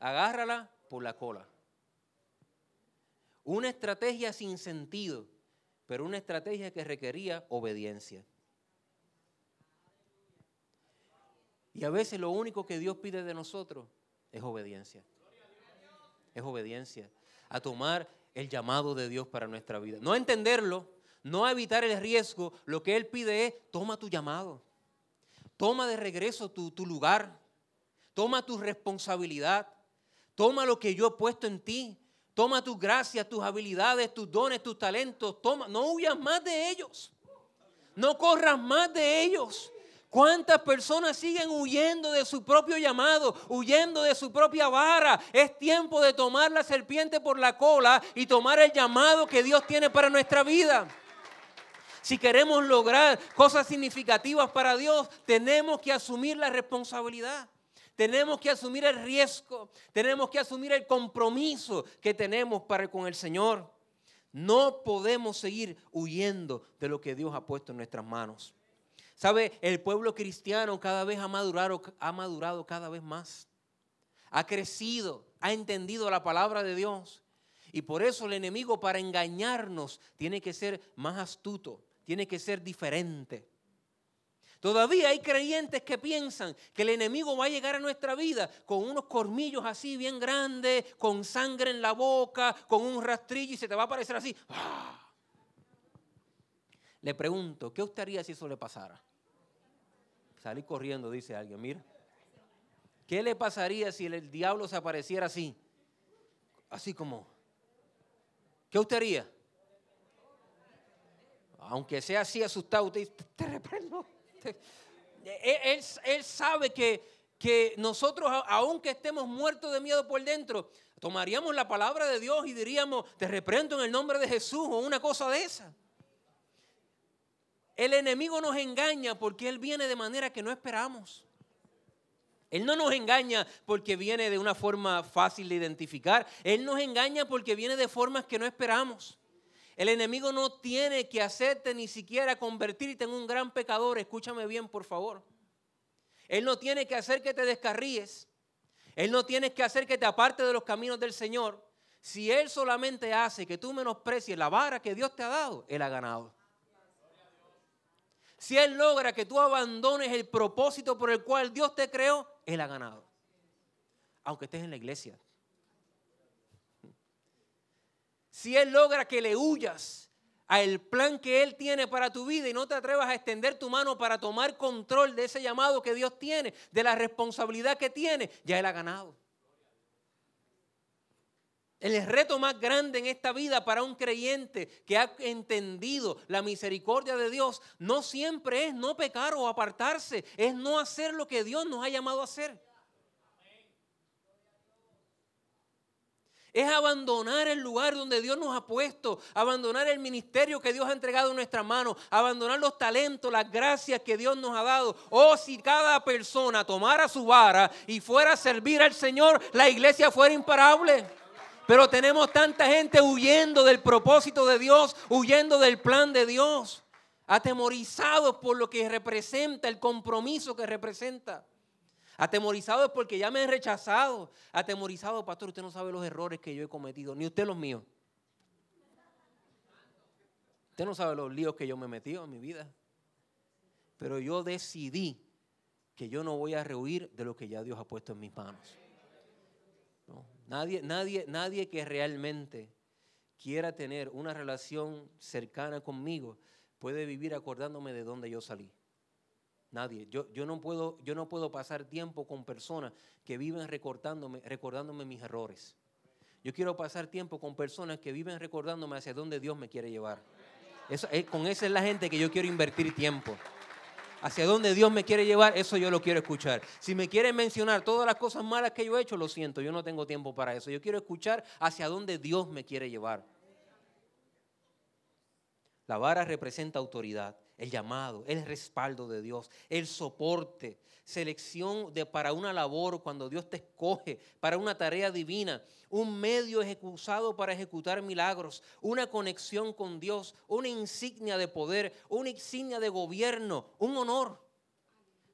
Agárrala por la cola. Una estrategia sin sentido, pero una estrategia que requería obediencia. Y a veces lo único que Dios pide de nosotros es obediencia. Es obediencia. A tomar el llamado de Dios para nuestra vida. No entenderlo, no evitar el riesgo. Lo que Él pide es, toma tu llamado. Toma de regreso tu, tu lugar. Toma tu responsabilidad. Toma lo que yo he puesto en ti. Toma tus gracias, tus habilidades, tus dones, tus talentos. Toma, no huyas más de ellos. No corras más de ellos. ¿Cuántas personas siguen huyendo de su propio llamado, huyendo de su propia vara? Es tiempo de tomar la serpiente por la cola y tomar el llamado que Dios tiene para nuestra vida. Si queremos lograr cosas significativas para Dios, tenemos que asumir la responsabilidad. Tenemos que asumir el riesgo, tenemos que asumir el compromiso que tenemos para con el Señor. No podemos seguir huyendo de lo que Dios ha puesto en nuestras manos. ¿Sabe? El pueblo cristiano cada vez ha madurado, ha madurado cada vez más. Ha crecido, ha entendido la palabra de Dios. Y por eso el enemigo para engañarnos tiene que ser más astuto, tiene que ser diferente. Todavía hay creyentes que piensan que el enemigo va a llegar a nuestra vida con unos cormillos así bien grandes, con sangre en la boca, con un rastrillo y se te va a aparecer así. ¡Ah! Le pregunto, ¿qué usted haría si eso le pasara? Salí corriendo, dice alguien, mira. ¿Qué le pasaría si el diablo se apareciera así? Así como. ¿Qué usted haría? Aunque sea así asustado, usted dice, te reprendo. Él, sabe que, que nosotros, aunque estemos muertos de miedo por dentro, tomaríamos la palabra de Dios y diríamos, te reprendo en el nombre de Jesús o una cosa de esa. El enemigo nos engaña porque Él viene de manera que no esperamos. Él no nos engaña porque viene de una forma fácil de identificar. Él nos engaña porque viene de formas que no esperamos. El enemigo no tiene que hacerte ni siquiera convertirte en un gran pecador. Escúchame bien, por favor. Él no tiene que hacer que te descarríes. Él no tiene que hacer que te aparte de los caminos del Señor. Si Él solamente hace que tú menosprecies la vara que Dios te ha dado, Él ha ganado. Si Él logra que tú abandones el propósito por el cual Dios te creó, Él ha ganado. Aunque estés en la iglesia. Si Él logra que le huyas al plan que Él tiene para tu vida y no te atrevas a extender tu mano para tomar control de ese llamado que Dios tiene, de la responsabilidad que tiene, ya Él ha ganado. El reto más grande en esta vida para un creyente que ha entendido la misericordia de Dios no siempre es no pecar o apartarse, es no hacer lo que Dios nos ha llamado a hacer. Es abandonar el lugar donde Dios nos ha puesto, abandonar el ministerio que Dios ha entregado en nuestra mano, abandonar los talentos, las gracias que Dios nos ha dado. Oh, si cada persona tomara su vara y fuera a servir al Señor, la iglesia fuera imparable. Pero tenemos tanta gente huyendo del propósito de Dios, huyendo del plan de Dios, atemorizados por lo que representa, el compromiso que representa. Atemorizados porque ya me han rechazado. Atemorizados, pastor, usted no sabe los errores que yo he cometido, ni usted los míos. Usted no sabe los líos que yo me he metido en mi vida. Pero yo decidí que yo no voy a rehuir de lo que ya Dios ha puesto en mis manos. Nadie, nadie, nadie que realmente quiera tener una relación cercana conmigo puede vivir acordándome de dónde yo salí. Nadie. Yo, yo, no puedo, yo no puedo pasar tiempo con personas que viven recordándome, recordándome mis errores. Yo quiero pasar tiempo con personas que viven recordándome hacia dónde Dios me quiere llevar. Eso, con esa es la gente que yo quiero invertir tiempo hacia dónde Dios me quiere llevar, eso yo lo quiero escuchar. Si me quieren mencionar todas las cosas malas que yo he hecho, lo siento, yo no tengo tiempo para eso. Yo quiero escuchar hacia dónde Dios me quiere llevar. La vara representa autoridad, el llamado, el respaldo de Dios, el soporte, selección de, para una labor cuando Dios te escoge, para una tarea divina, un medio ejecutado para ejecutar milagros, una conexión con Dios, una insignia de poder, una insignia de gobierno, un honor.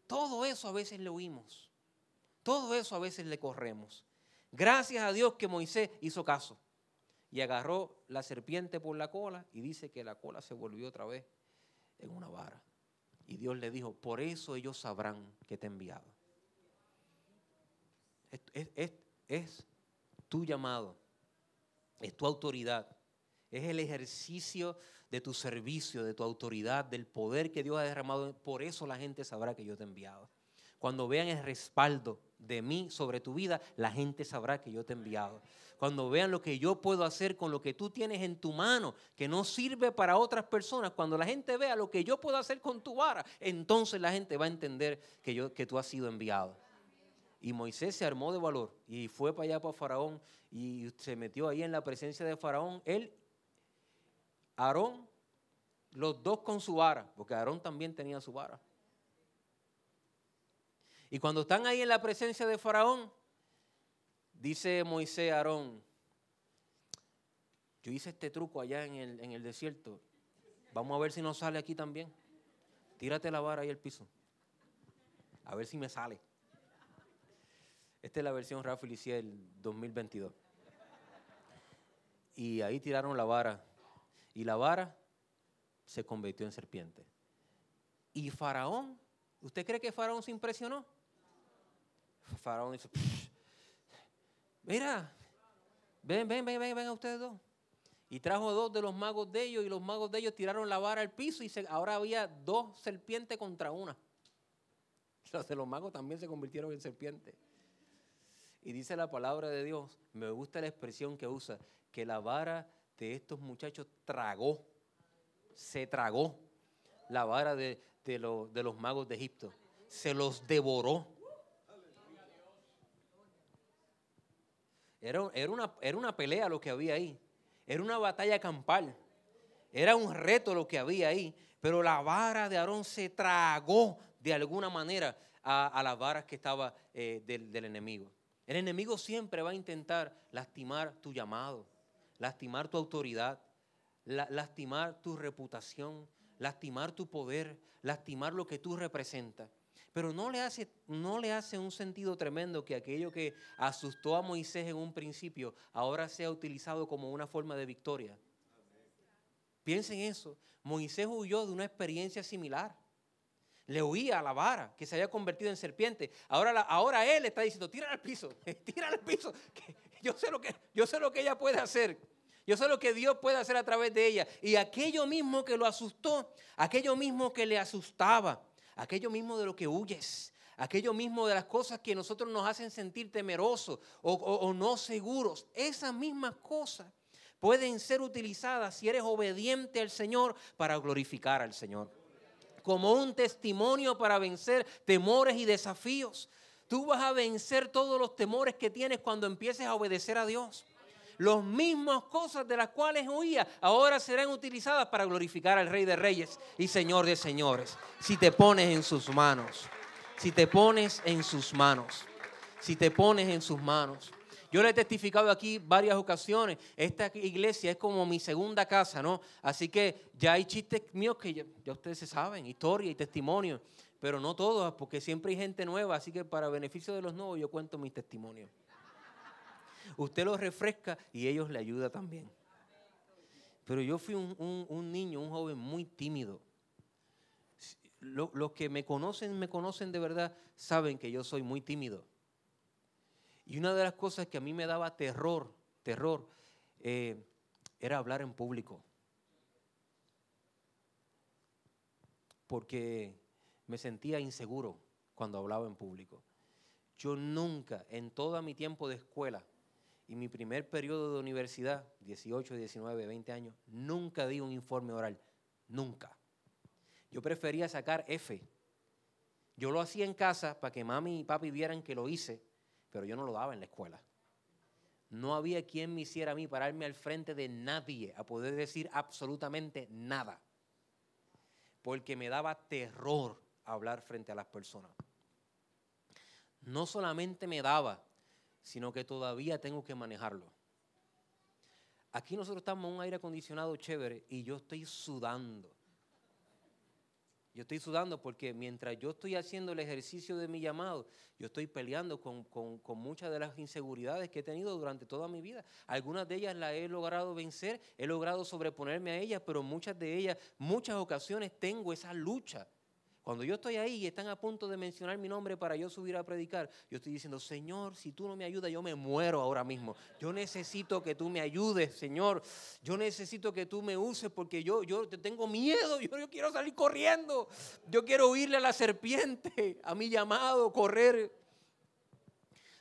Todo eso a veces le oímos, todo eso a veces le corremos. Gracias a Dios que Moisés hizo caso y agarró la serpiente por la cola y dice que la cola se volvió otra vez en una vara. Y Dios le dijo, por eso ellos sabrán que te he enviado. Es, tu llamado, es tu autoridad, es el ejercicio de tu servicio, de tu autoridad, del poder que Dios ha derramado. Por eso la gente sabrá que yo te he enviado. Cuando vean el respaldo de mí sobre tu vida, la gente sabrá que yo te he enviado cuando vean lo que yo puedo hacer con lo que tú tienes en tu mano, que no sirve para otras personas, cuando la gente vea lo que yo puedo hacer con tu vara, entonces la gente va a entender que, yo, que tú has sido enviado. Y Moisés se armó de valor y fue para allá para Faraón y se metió ahí en la presencia de Faraón. Él, Aarón, los dos con su vara, porque Aarón también tenía su vara. Y cuando están ahí en la presencia de Faraón, Dice Moisés a Aarón, yo hice este truco allá en el, desierto. Vamos a ver si nos sale aquí también. Tírate la vara ahí al piso. A ver si me sale. Esta es la versión Rafael Liciel 2022. Y ahí tiraron la vara. Y la vara se convirtió en serpiente. Y Faraón, ¿usted cree que Faraón se impresionó? Faraón dice, mira, ven, ven, ven, ven, a ustedes dos. Y trajo dos de los magos de ellos y los magos de ellos tiraron la vara al piso y ahora había dos serpientes contra una. Los de los magos también se convirtieron en serpientes. Y dice la palabra de Dios, me gusta la expresión que usa, que la vara de estos muchachos tragó, se tragó la vara de, de los magos de Egipto, se los devoró. Era, una, era una pelea lo que había ahí. Era una batalla campal. Era un reto lo que había ahí. Pero la vara de Aarón se tragó de alguna manera a, las varas que estaba eh, del, enemigo. El enemigo siempre va a intentar lastimar tu llamado, lastimar tu autoridad, lastimar tu reputación, lastimar tu poder, lastimar lo que tú representas. Pero no le, hace, no le hace un sentido tremendo que aquello que asustó a Moisés en un principio ahora sea utilizado como una forma de victoria. Piensen eso. Moisés huyó de una experiencia similar. le huía a la vara que se había convertido en serpiente. Ahora, ahora él está diciendo, tira al piso, tira al piso. yo, sé lo que, yo sé lo que ella puede hacer. Yo sé lo que Dios puede hacer a través de ella. Y aquello mismo que lo asustó, aquello mismo que le asustaba, aquello mismo de lo que huyes, aquello mismo de las cosas que nosotros nos hacen sentir temerosos o, o no seguros, esas mismas cosas pueden ser utilizadas si eres obediente al Señor para glorificar al Señor. Como un testimonio para vencer temores y desafíos. Tú vas a vencer todos los temores que tienes cuando empieces a obedecer a Dios. Las mismas cosas de las cuales huía ahora serán utilizadas para glorificar al Rey de Reyes y Señor de Señores. Si te pones en sus manos, si te pones en sus manos, si te pones en sus manos. Yo le he testificado aquí varias ocasiones. Esta iglesia es como mi segunda casa, ¿no? Así que ya hay chistes míos que ya, ustedes se saben, historia y testimonio, pero no todos, porque siempre hay gente nueva. Así que para beneficio de los nuevos yo cuento mis testimonios. Usted los refresca y ellos le ayuda también. Pero yo fui un, niño, un joven muy tímido. Los que me conocen, me conocen de verdad, saben que yo soy muy tímido. Y una de las cosas que a mí me daba terror, terror, eh, era hablar en público. Porque me sentía inseguro cuando hablaba en público. Yo nunca, en todo mi tiempo de escuela y mi primer periodo de universidad, 18, 19, 20 años, nunca di un informe oral. Nunca. Yo prefería sacar F. Yo lo hacía en casa para que mami y papi vieran que lo hice pero yo no lo daba en la escuela. No había quien me hiciera a mí pararme al frente de nadie a poder decir absolutamente nada, porque me daba terror hablar frente a las personas. No solamente me daba, sino que todavía tengo que manejarlo. Aquí nosotros estamos en un aire acondicionado chévere y yo estoy sudando. Yo estoy sudando porque mientras yo estoy haciendo el ejercicio de mi llamado, yo estoy peleando con, muchas de las inseguridades que he tenido durante toda mi vida. Algunas de ellas las he logrado vencer, he logrado sobreponerme a ellas, pero muchas de ellas, muchas ocasiones tengo esa lucha cuando yo estoy ahí y están a punto de mencionar mi nombre para yo subir a predicar, yo estoy diciendo, Señor, si tú no me ayudas, yo me muero ahora mismo. Yo necesito que tú me ayudes, Señor. Yo necesito que tú me uses porque yo, yo tengo miedo, yo, yo quiero salir corriendo. Yo quiero huirle a la serpiente, a mi llamado, correr.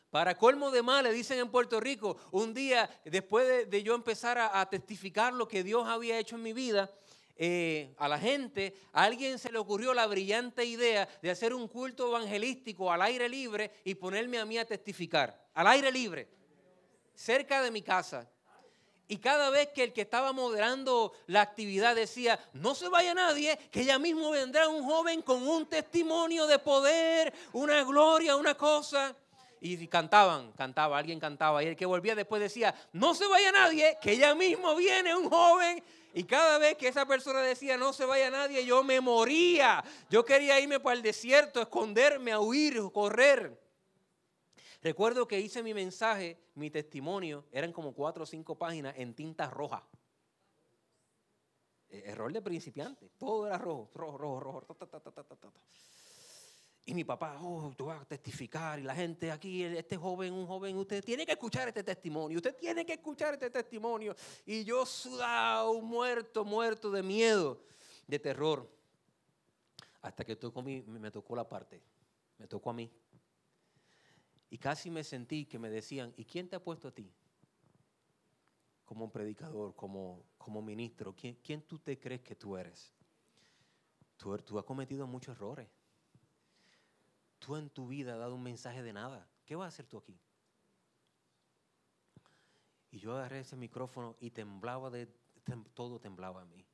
Para colmo de mal, le dicen en Puerto Rico, un día después de, yo empezar a testificar lo que Dios había hecho en mi vida, eh, a la gente, a alguien se le ocurrió la brillante idea de hacer un culto evangelístico al aire libre y ponerme a mí a testificar, al aire libre, cerca de mi casa. Y cada vez que el que estaba moderando la actividad decía, no se vaya nadie, que ya mismo vendrá un joven con un testimonio de poder, una gloria, una cosa. Y cantaban, cantaba, alguien cantaba. Y el que volvía después decía, no se vaya nadie, que ya mismo viene un joven y cada vez que esa persona decía no se vaya nadie, yo me moría. Yo quería irme para el desierto, esconderme, a huir, correr. Recuerdo que hice mi mensaje, mi testimonio, eran como cuatro o cinco páginas en tinta roja. E, error de principiante, todo era rojo, rojo, rojo, rojo. Y mi papá, oh, tú vas a testificar. Y la gente aquí, este joven, un joven, usted tiene que escuchar este testimonio. Usted tiene que escuchar este testimonio. Y yo sudado, muerto, muerto de miedo, de terror. Hasta que me tocó la parte. Me tocó a mí. Y casi me sentí que me decían, ¿y quién te ha puesto a ti? Como predicador, como, como ministro. ¿Quién, ¿Quién tú te crees que tú eres? Tú has cometido muchos errores tú en tu vida has dado un mensaje de nada. ¿Qué vas a hacer tú aquí? Y yo agarré ese micrófono y temblaba de, todo temblaba a mí.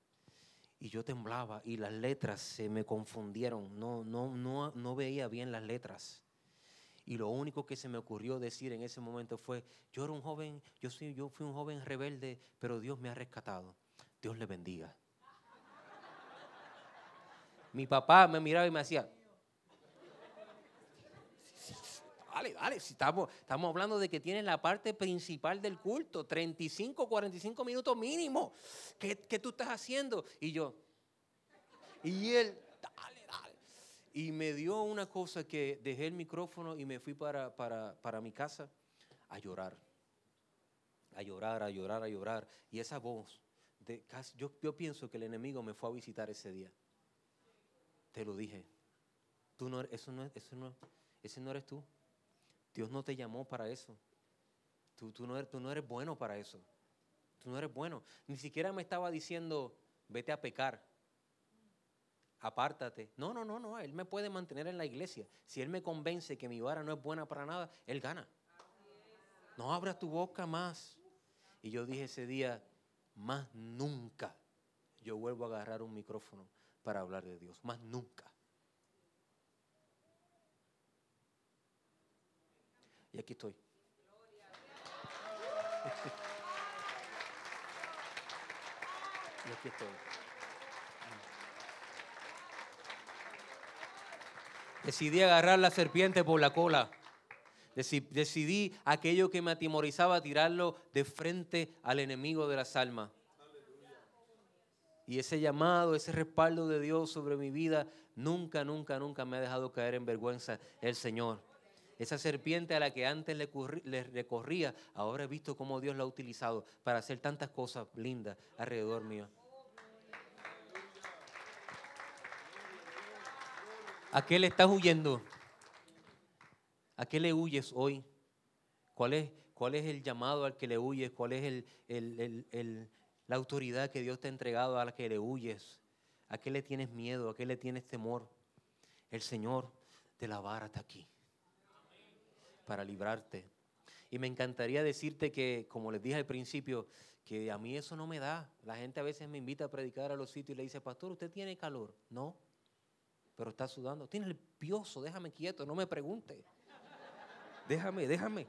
Y yo temblaba y las letras se me confundieron. No, no, no, no veía bien las letras. Y lo único que se me ocurrió decir en ese momento fue, yo era un joven, yo, soy, yo fui un joven rebelde, pero Dios me ha rescatado. Dios le bendiga. Mi papá me miraba y me decía, dale, dale, estamos, estamos hablando de que tienes la parte principal del culto, 35, 45 minutos mínimo. ¿Qué, tú estás haciendo? Y yo, y él, dale, dale. Y me dio una cosa que dejé el micrófono y me fui para, para, mi casa a llorar. A llorar, a llorar, a llorar. Y esa voz, yo, yo pienso que el enemigo me fue a visitar ese día. Te lo dije. Tú no, eso no, eso no, ese no eres tú. Dios no te llamó para eso. Tú, eres, tú no eres bueno para eso. Tú no eres bueno. Ni siquiera me estaba diciendo, vete a pecar apártate. No, no, no, no, Él me puede mantener en la iglesia. Si Él me convence que mi vara no es buena para nada, Él gana. No abra tu boca más. Y yo dije ese día, más nunca yo vuelvo a agarrar un micrófono para hablar de Dios. Más nunca. Y aquí estoy. y aquí estoy. Decidí agarrar la serpiente por la cola. Decidí aquello que me atimorizaba tirarlo de frente al enemigo de las almas. Y ese llamado, ese respaldo de Dios sobre mi vida, nunca, nunca, nunca me ha dejado caer en vergüenza el Señor. Esa serpiente a la que antes le, recorría, ahora he visto cómo Dios la ha utilizado para hacer tantas cosas lindas alrededor mío. ¿A qué le estás huyendo? ¿A qué le huyes hoy? ¿Cuál es, cuál es el llamado al que le huyes? ¿Cuál es la autoridad que Dios te ha entregado a la que le huyes? ¿A qué le tienes miedo? ¿A qué le tienes temor? El Señor de la vara está aquí para librarte. Y me encantaría decirte que, como les dije al principio, que a mí eso no me da. La gente a veces me invita a predicar a los sitios y le dice, pastor, ¿usted tiene calor? No pero está sudando. Tiene el pioso, déjame quieto, no me pregunte. Déjame, déjame.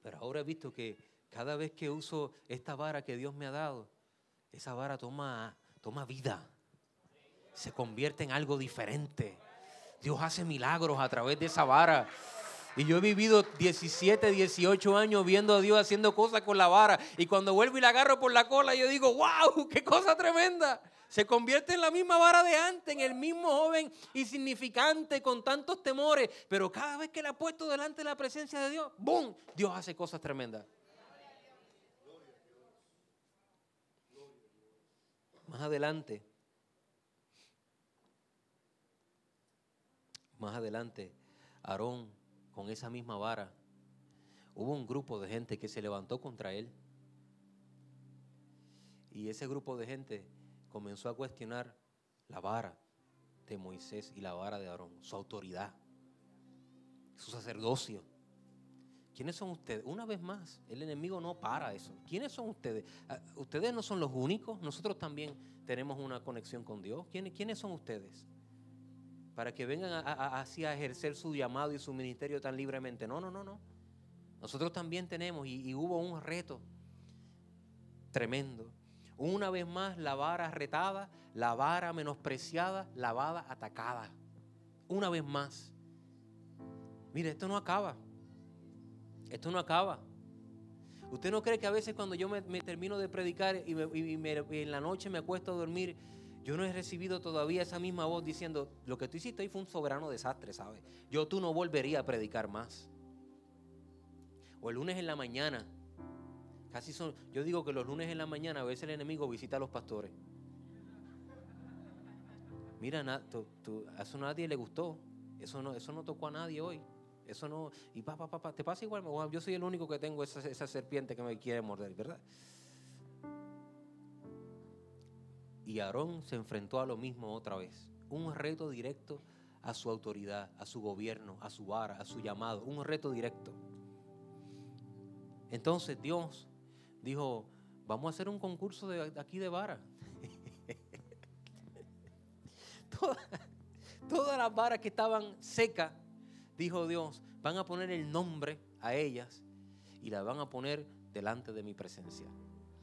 Pero ahora he visto que cada vez que uso esta vara que Dios me ha dado, esa vara toma, toma vida. Se convierte en algo diferente. Dios hace milagros a través de esa vara. Y yo he vivido 17, 18 años viendo a Dios haciendo cosas con la vara. Y cuando vuelvo y la agarro por la cola, yo digo, wow, qué cosa tremenda se convierte en la misma vara de antes, en el mismo joven insignificante con tantos temores, pero cada vez que la ha puesto delante de la presencia de Dios, ¡boom! Dios hace cosas tremendas. Más adelante, más adelante, Aarón con esa misma vara, hubo un grupo de gente que se levantó contra él. Y ese grupo de gente comenzó a cuestionar la vara de Moisés y la vara de Aarón, su autoridad, su sacerdocio. ¿Quiénes son ustedes? Una vez más, el enemigo no para eso. ¿Quiénes son ustedes? Ah, ustedes no son los únicos, nosotros también tenemos una conexión con Dios. ¿Quiénes, quiénes son ustedes? Para que vengan así a, ejercer su llamado y su ministerio tan libremente. No, no, no, no. Nosotros también tenemos y hubo un reto tremendo una vez más, la vara retada, la vara menospreciada, la vara atacada. Una vez más. Mire, esto no acaba. Esto no acaba. ¿Usted no cree que a veces cuando yo me, termino de predicar y, en la noche me acuesto a dormir, yo no he recibido todavía esa misma voz diciendo, lo que tú hiciste hoy fue un soberano desastre, ¿sabes? Yo tú no volvería a predicar más. O el lunes en la mañana, Casi son, yo digo que los lunes en la mañana a veces el enemigo visita a los pastores. Mira, a eso nadie le gustó. Eso no, eso no tocó a nadie hoy. Eso no. Y papá, papá, te pasa igual. Yo soy el único que tengo esa serpiente que me quiere morder, ¿verdad? Y Aarón se enfrentó a lo mismo otra vez. Un reto directo a su autoridad, a su gobierno, a su vara, a su llamado. Un reto directo. Entonces Dios dijo, vamos a hacer un concurso de aquí de vara. todas, las varas que estaban secas, dijo Dios, van a poner el nombre a ellas y las van a poner delante de mi presencia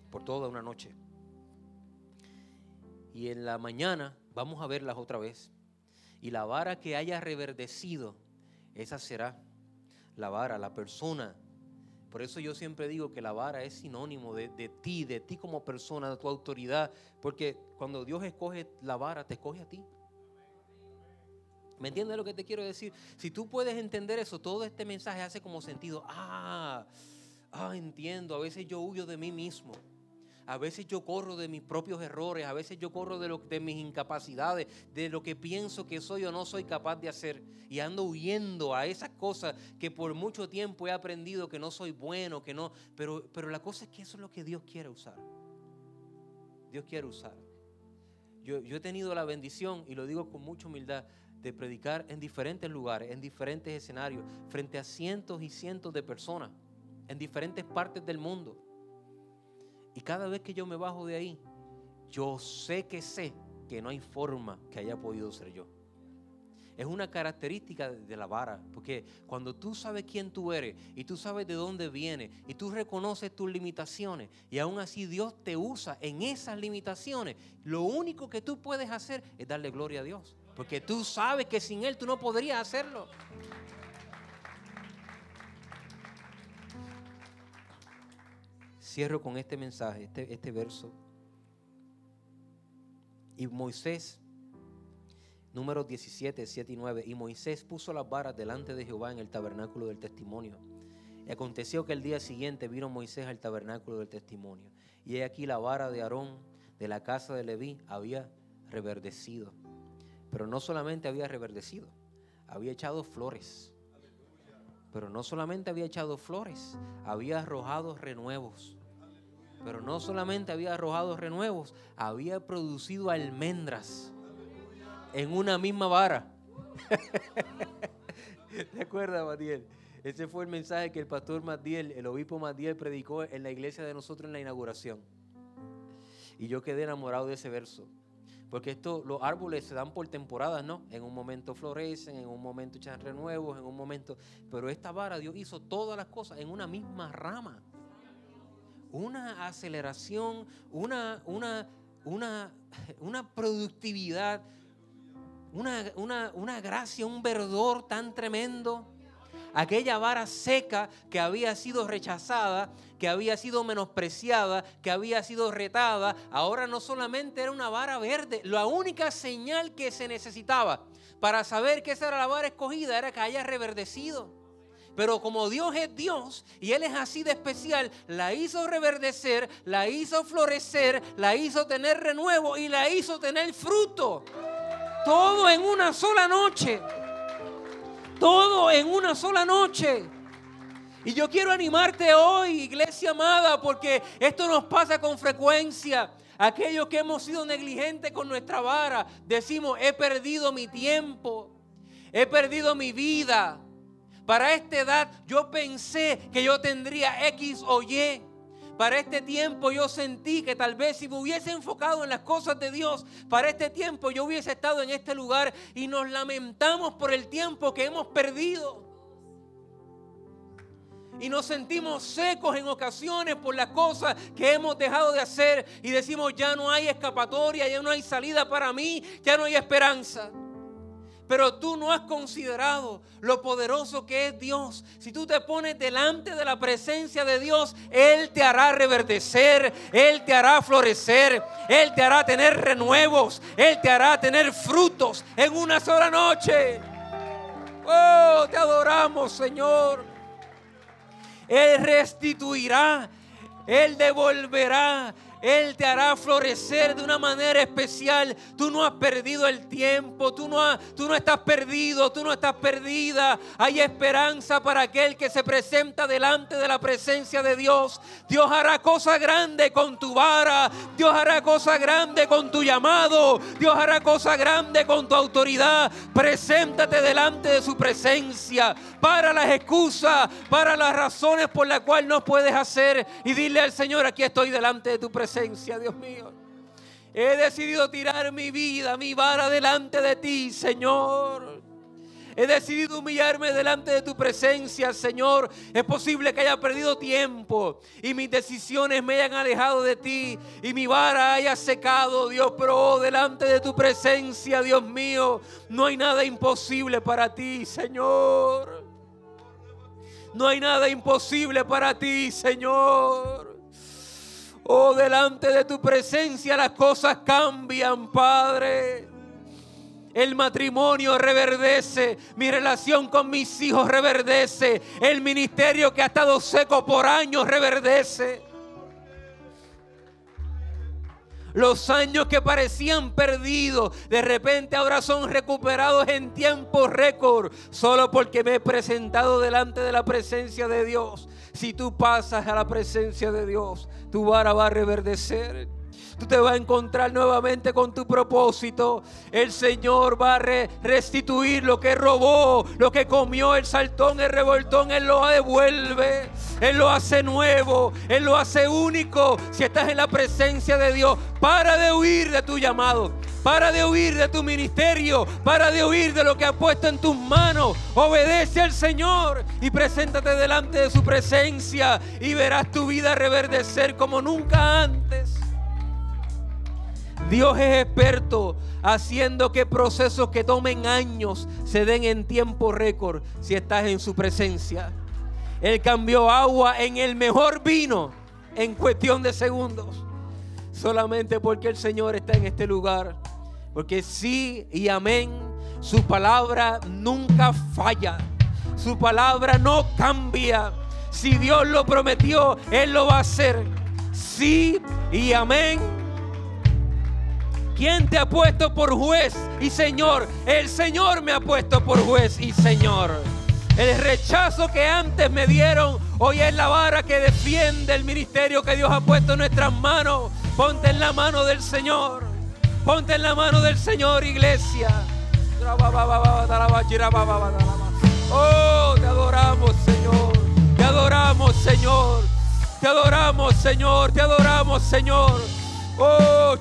por toda una noche. Y en la mañana vamos a verlas otra vez. Y la vara que haya reverdecido, esa será la vara, la persona Por eso yo siempre digo que la vara es sinónimo de, de, ti, de ti como persona, de tu autoridad. Porque cuando Dios escoge la vara, te escoge a ti. ¿Me entiendes lo que te quiero decir? Si tú puedes entender eso, todo este mensaje hace como sentido. Ah, ah, entiendo. A veces yo huyo de mí mismo. A veces yo corro de mis propios errores, a veces yo corro de, lo, de mis incapacidades, de lo que pienso que soy o no soy capaz de hacer. Y ando huyendo a esas cosas que por mucho tiempo he aprendido que no soy bueno, que no. Pero, pero la cosa es que eso es lo que Dios quiere usar. Dios quiere usar. Yo, yo he tenido la bendición, y lo digo con mucha humildad, de predicar en diferentes lugares, en diferentes escenarios, frente a cientos y cientos de personas, en diferentes partes del mundo. Y cada vez que yo me bajo de ahí, yo sé que sé que no hay forma que haya podido ser yo. Es una característica de la vara, porque cuando tú sabes quién tú eres y tú sabes de dónde vienes y tú reconoces tus limitaciones y aún así Dios te usa en esas limitaciones, lo único que tú puedes hacer es darle gloria a Dios, porque tú sabes que sin Él tú no podrías hacerlo. Cierro con este mensaje, este, este verso. Y Moisés, número 17, 7 y 9. Y Moisés puso las varas delante de Jehová en el tabernáculo del testimonio. Y aconteció que el día siguiente vino Moisés al tabernáculo del testimonio. Y he aquí la vara de Aarón de la casa de Leví había reverdecido. Pero no solamente había reverdecido, había echado flores. Pero no solamente había echado flores, había arrojado renuevos. Pero no solamente había arrojado renuevos, había producido almendras en una misma vara. ¿Te acuerdas, Matiel? Ese fue el mensaje que el pastor Matiel, el obispo Matiel, predicó en la iglesia de nosotros en la inauguración. Y yo quedé enamorado de ese verso. Porque esto, los árboles se dan por temporadas, ¿no? En un momento florecen, en un momento echan renuevos, en un momento. Pero esta vara, Dios hizo todas las cosas en una misma rama una aceleración, una, una, una, una productividad, una, una, una gracia, un verdor tan tremendo. Aquella vara seca que había sido rechazada, que había sido menospreciada, que había sido retada, ahora no solamente era una vara verde, la única señal que se necesitaba para saber que esa era la vara escogida era que haya reverdecido. Pero como Dios es Dios y Él es así de especial, la hizo reverdecer, la hizo florecer, la hizo tener renuevo y la hizo tener fruto. Todo en una sola noche. Todo en una sola noche. Y yo quiero animarte hoy, iglesia amada, porque esto nos pasa con frecuencia. Aquellos que hemos sido negligentes con nuestra vara, decimos, he perdido mi tiempo, he perdido mi vida, para esta edad yo pensé que yo tendría X o Y. Para este tiempo yo sentí que tal vez si me hubiese enfocado en las cosas de Dios, para este tiempo yo hubiese estado en este lugar y nos lamentamos por el tiempo que hemos perdido. Y nos sentimos secos en ocasiones por las cosas que hemos dejado de hacer y decimos ya no hay escapatoria, ya no hay salida para mí, ya no hay esperanza. Pero tú no has considerado lo poderoso que es Dios. Si tú te pones delante de la presencia de Dios, Él te hará reverdecer, Él te hará florecer, Él te hará tener renuevos, Él te hará tener frutos en una sola noche. Oh, te adoramos, Señor. Él restituirá, Él devolverá, él te hará florecer de una manera especial. Tú no has perdido el tiempo, tú no, tú no estás perdido, tú no estás perdida. Hay esperanza para aquel que se presenta delante de la presencia de Dios. Dios hará cosa grande con tu vara, Dios hará cosa grande con tu llamado, Dios hará cosa grande con tu autoridad. Preséntate delante de su presencia para las excusas, para las razones por las cuales no puedes hacer y dile al Señor, aquí estoy delante de tu presencia Dios mío. He decidido tirar mi vida, mi vara delante de ti, Señor. He decidido humillarme delante de tu presencia, Señor. Es posible que haya perdido tiempo y mis decisiones me hayan alejado de ti y mi vara haya secado, Dios, pero oh, delante de tu presencia, Dios mío, no hay nada imposible para ti, Señor. No hay nada imposible para ti, Señor. Oh, delante de tu presencia las cosas cambian, Padre. El matrimonio reverdece, mi relación con mis hijos reverdece, el ministerio que ha estado seco por años reverdece. Los años que parecían perdidos, de repente ahora son recuperados en tiempo récord, solo porque me he presentado delante de la presencia de Dios. Si tú pasas a la presencia de Dios, tu vara va a reverdecer. Tú te vas a encontrar nuevamente con tu propósito. El Señor va a restituir lo que robó, lo que comió el saltón, el revoltón. Él lo devuelve. Él lo hace nuevo. Él lo hace único. Si estás en la presencia de Dios, para de huir de tu llamado. Para de huir de tu ministerio. Para de huir de lo que ha puesto en tus manos. Obedece al Señor y preséntate delante de su presencia y verás tu vida reverdecer como nunca antes. Dios es experto haciendo que procesos que tomen años se den en tiempo récord si estás en su presencia. Él cambió agua en el mejor vino en cuestión de segundos. Solamente porque el Señor está en este lugar. Porque sí y amén. Su palabra nunca falla. Su palabra no cambia. Si Dios lo prometió, Él lo va a hacer. Sí y amén ¿Quién te ha puesto por juez y Señor? El Señor me ha puesto por juez y Señor. El rechazo que antes me dieron, hoy es la vara que defiende el ministerio que Dios ha puesto en nuestras manos. Ponte en la mano del Señor. Ponte en la mano del Señor, iglesia. Oh, te adoramos, Señor. Te adoramos, Señor. Te adoramos, Señor. Te adoramos, Señor. Oh,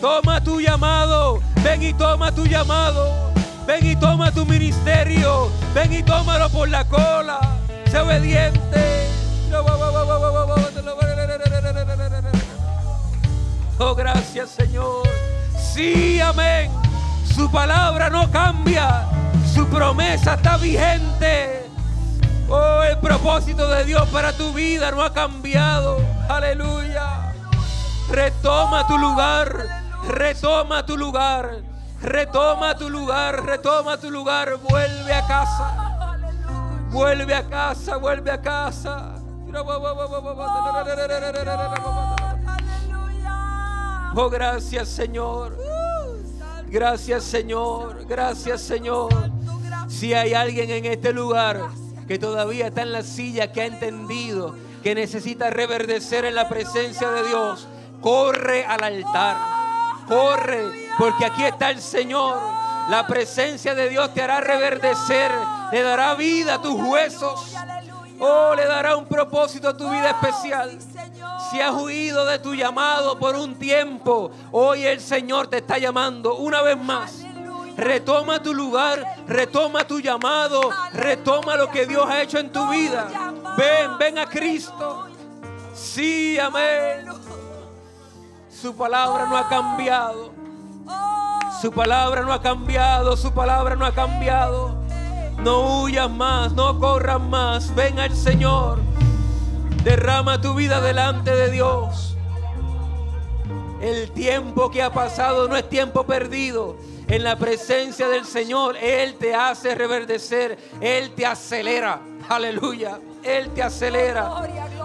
toma tu llamado. Ven y toma tu llamado. Ven y toma tu ministerio. Ven y tómalo por la cola. Sé obediente. Oh, gracias Señor. Sí, amén. Su palabra no cambia. Su promesa está vigente. Oh, el propósito de Dios para tu vida no ha cambiado. Aleluya. Retoma tu lugar. Retoma tu lugar. Retoma tu lugar. Retoma tu lugar. Vuelve a casa. Vuelve a casa. Vuelve a casa. Oh, gracias Señor. Gracias Señor. Gracias Señor. Si hay alguien en este lugar que todavía está en la silla, que ha entendido que necesita reverdecer en la presencia de Dios, corre al altar. Corre, porque aquí está el Señor. La presencia de Dios te hará reverdecer, le dará vida a tus huesos. Oh, le dará un propósito a tu vida especial. Si has huido de tu llamado por un tiempo, hoy el Señor te está llamando una vez más Retoma tu lugar, retoma tu llamado, retoma lo que Dios ha hecho en tu vida. Ven, ven a Cristo. Sí, amén. Su palabra no ha cambiado. Su palabra no ha cambiado, su palabra no ha cambiado. No huyas más, no corras más. Ven al Señor. Derrama tu vida delante de Dios. El tiempo que ha pasado no es tiempo perdido en la presencia del Señor, Él te hace reverdecer, Él te acelera. Aleluya, Él te acelera.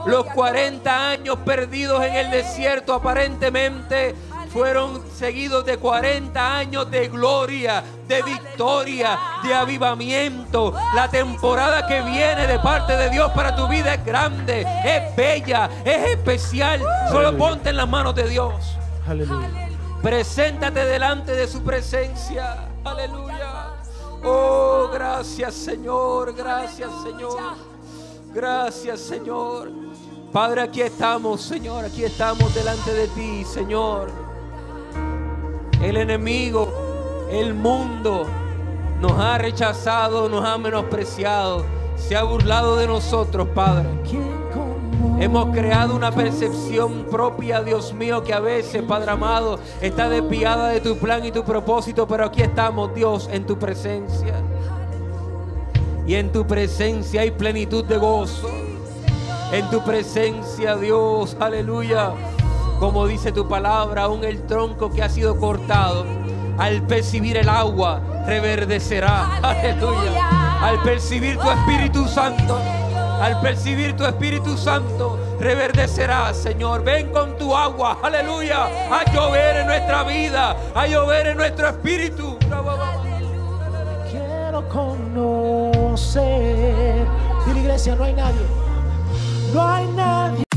Los 40 años perdidos en el desierto aparentemente fueron seguidos de 40 años de gloria, de victoria, de avivamiento. La temporada que viene de parte de Dios para tu vida es grande, es bella, es especial. Solo ponte en las manos de Dios. Aleluya. Preséntate delante de su presencia. Aleluya. Oh, gracias Señor, gracias Señor. Gracias Señor. Padre, aquí estamos, Señor, aquí estamos delante de ti, Señor. El enemigo, el mundo nos ha rechazado, nos ha menospreciado, se ha burlado de nosotros, Padre. Hemos creado una percepción propia, Dios mío, que a veces, Padre amado, está desviada de tu plan y tu propósito, pero aquí estamos, Dios, en tu presencia. Y en tu presencia hay plenitud de gozo. En tu presencia, Dios, aleluya. Como dice tu palabra, aún el tronco que ha sido cortado, al percibir el agua, reverdecerá. Aleluya. Al percibir tu Espíritu Santo, al percibir tu Espíritu Santo, reverdecerá, Señor. Ven con tu agua, aleluya, a llover en nuestra vida, a llover en nuestro espíritu. Quiero conocer. Dile iglesia, no hay nadie. No hay nadie.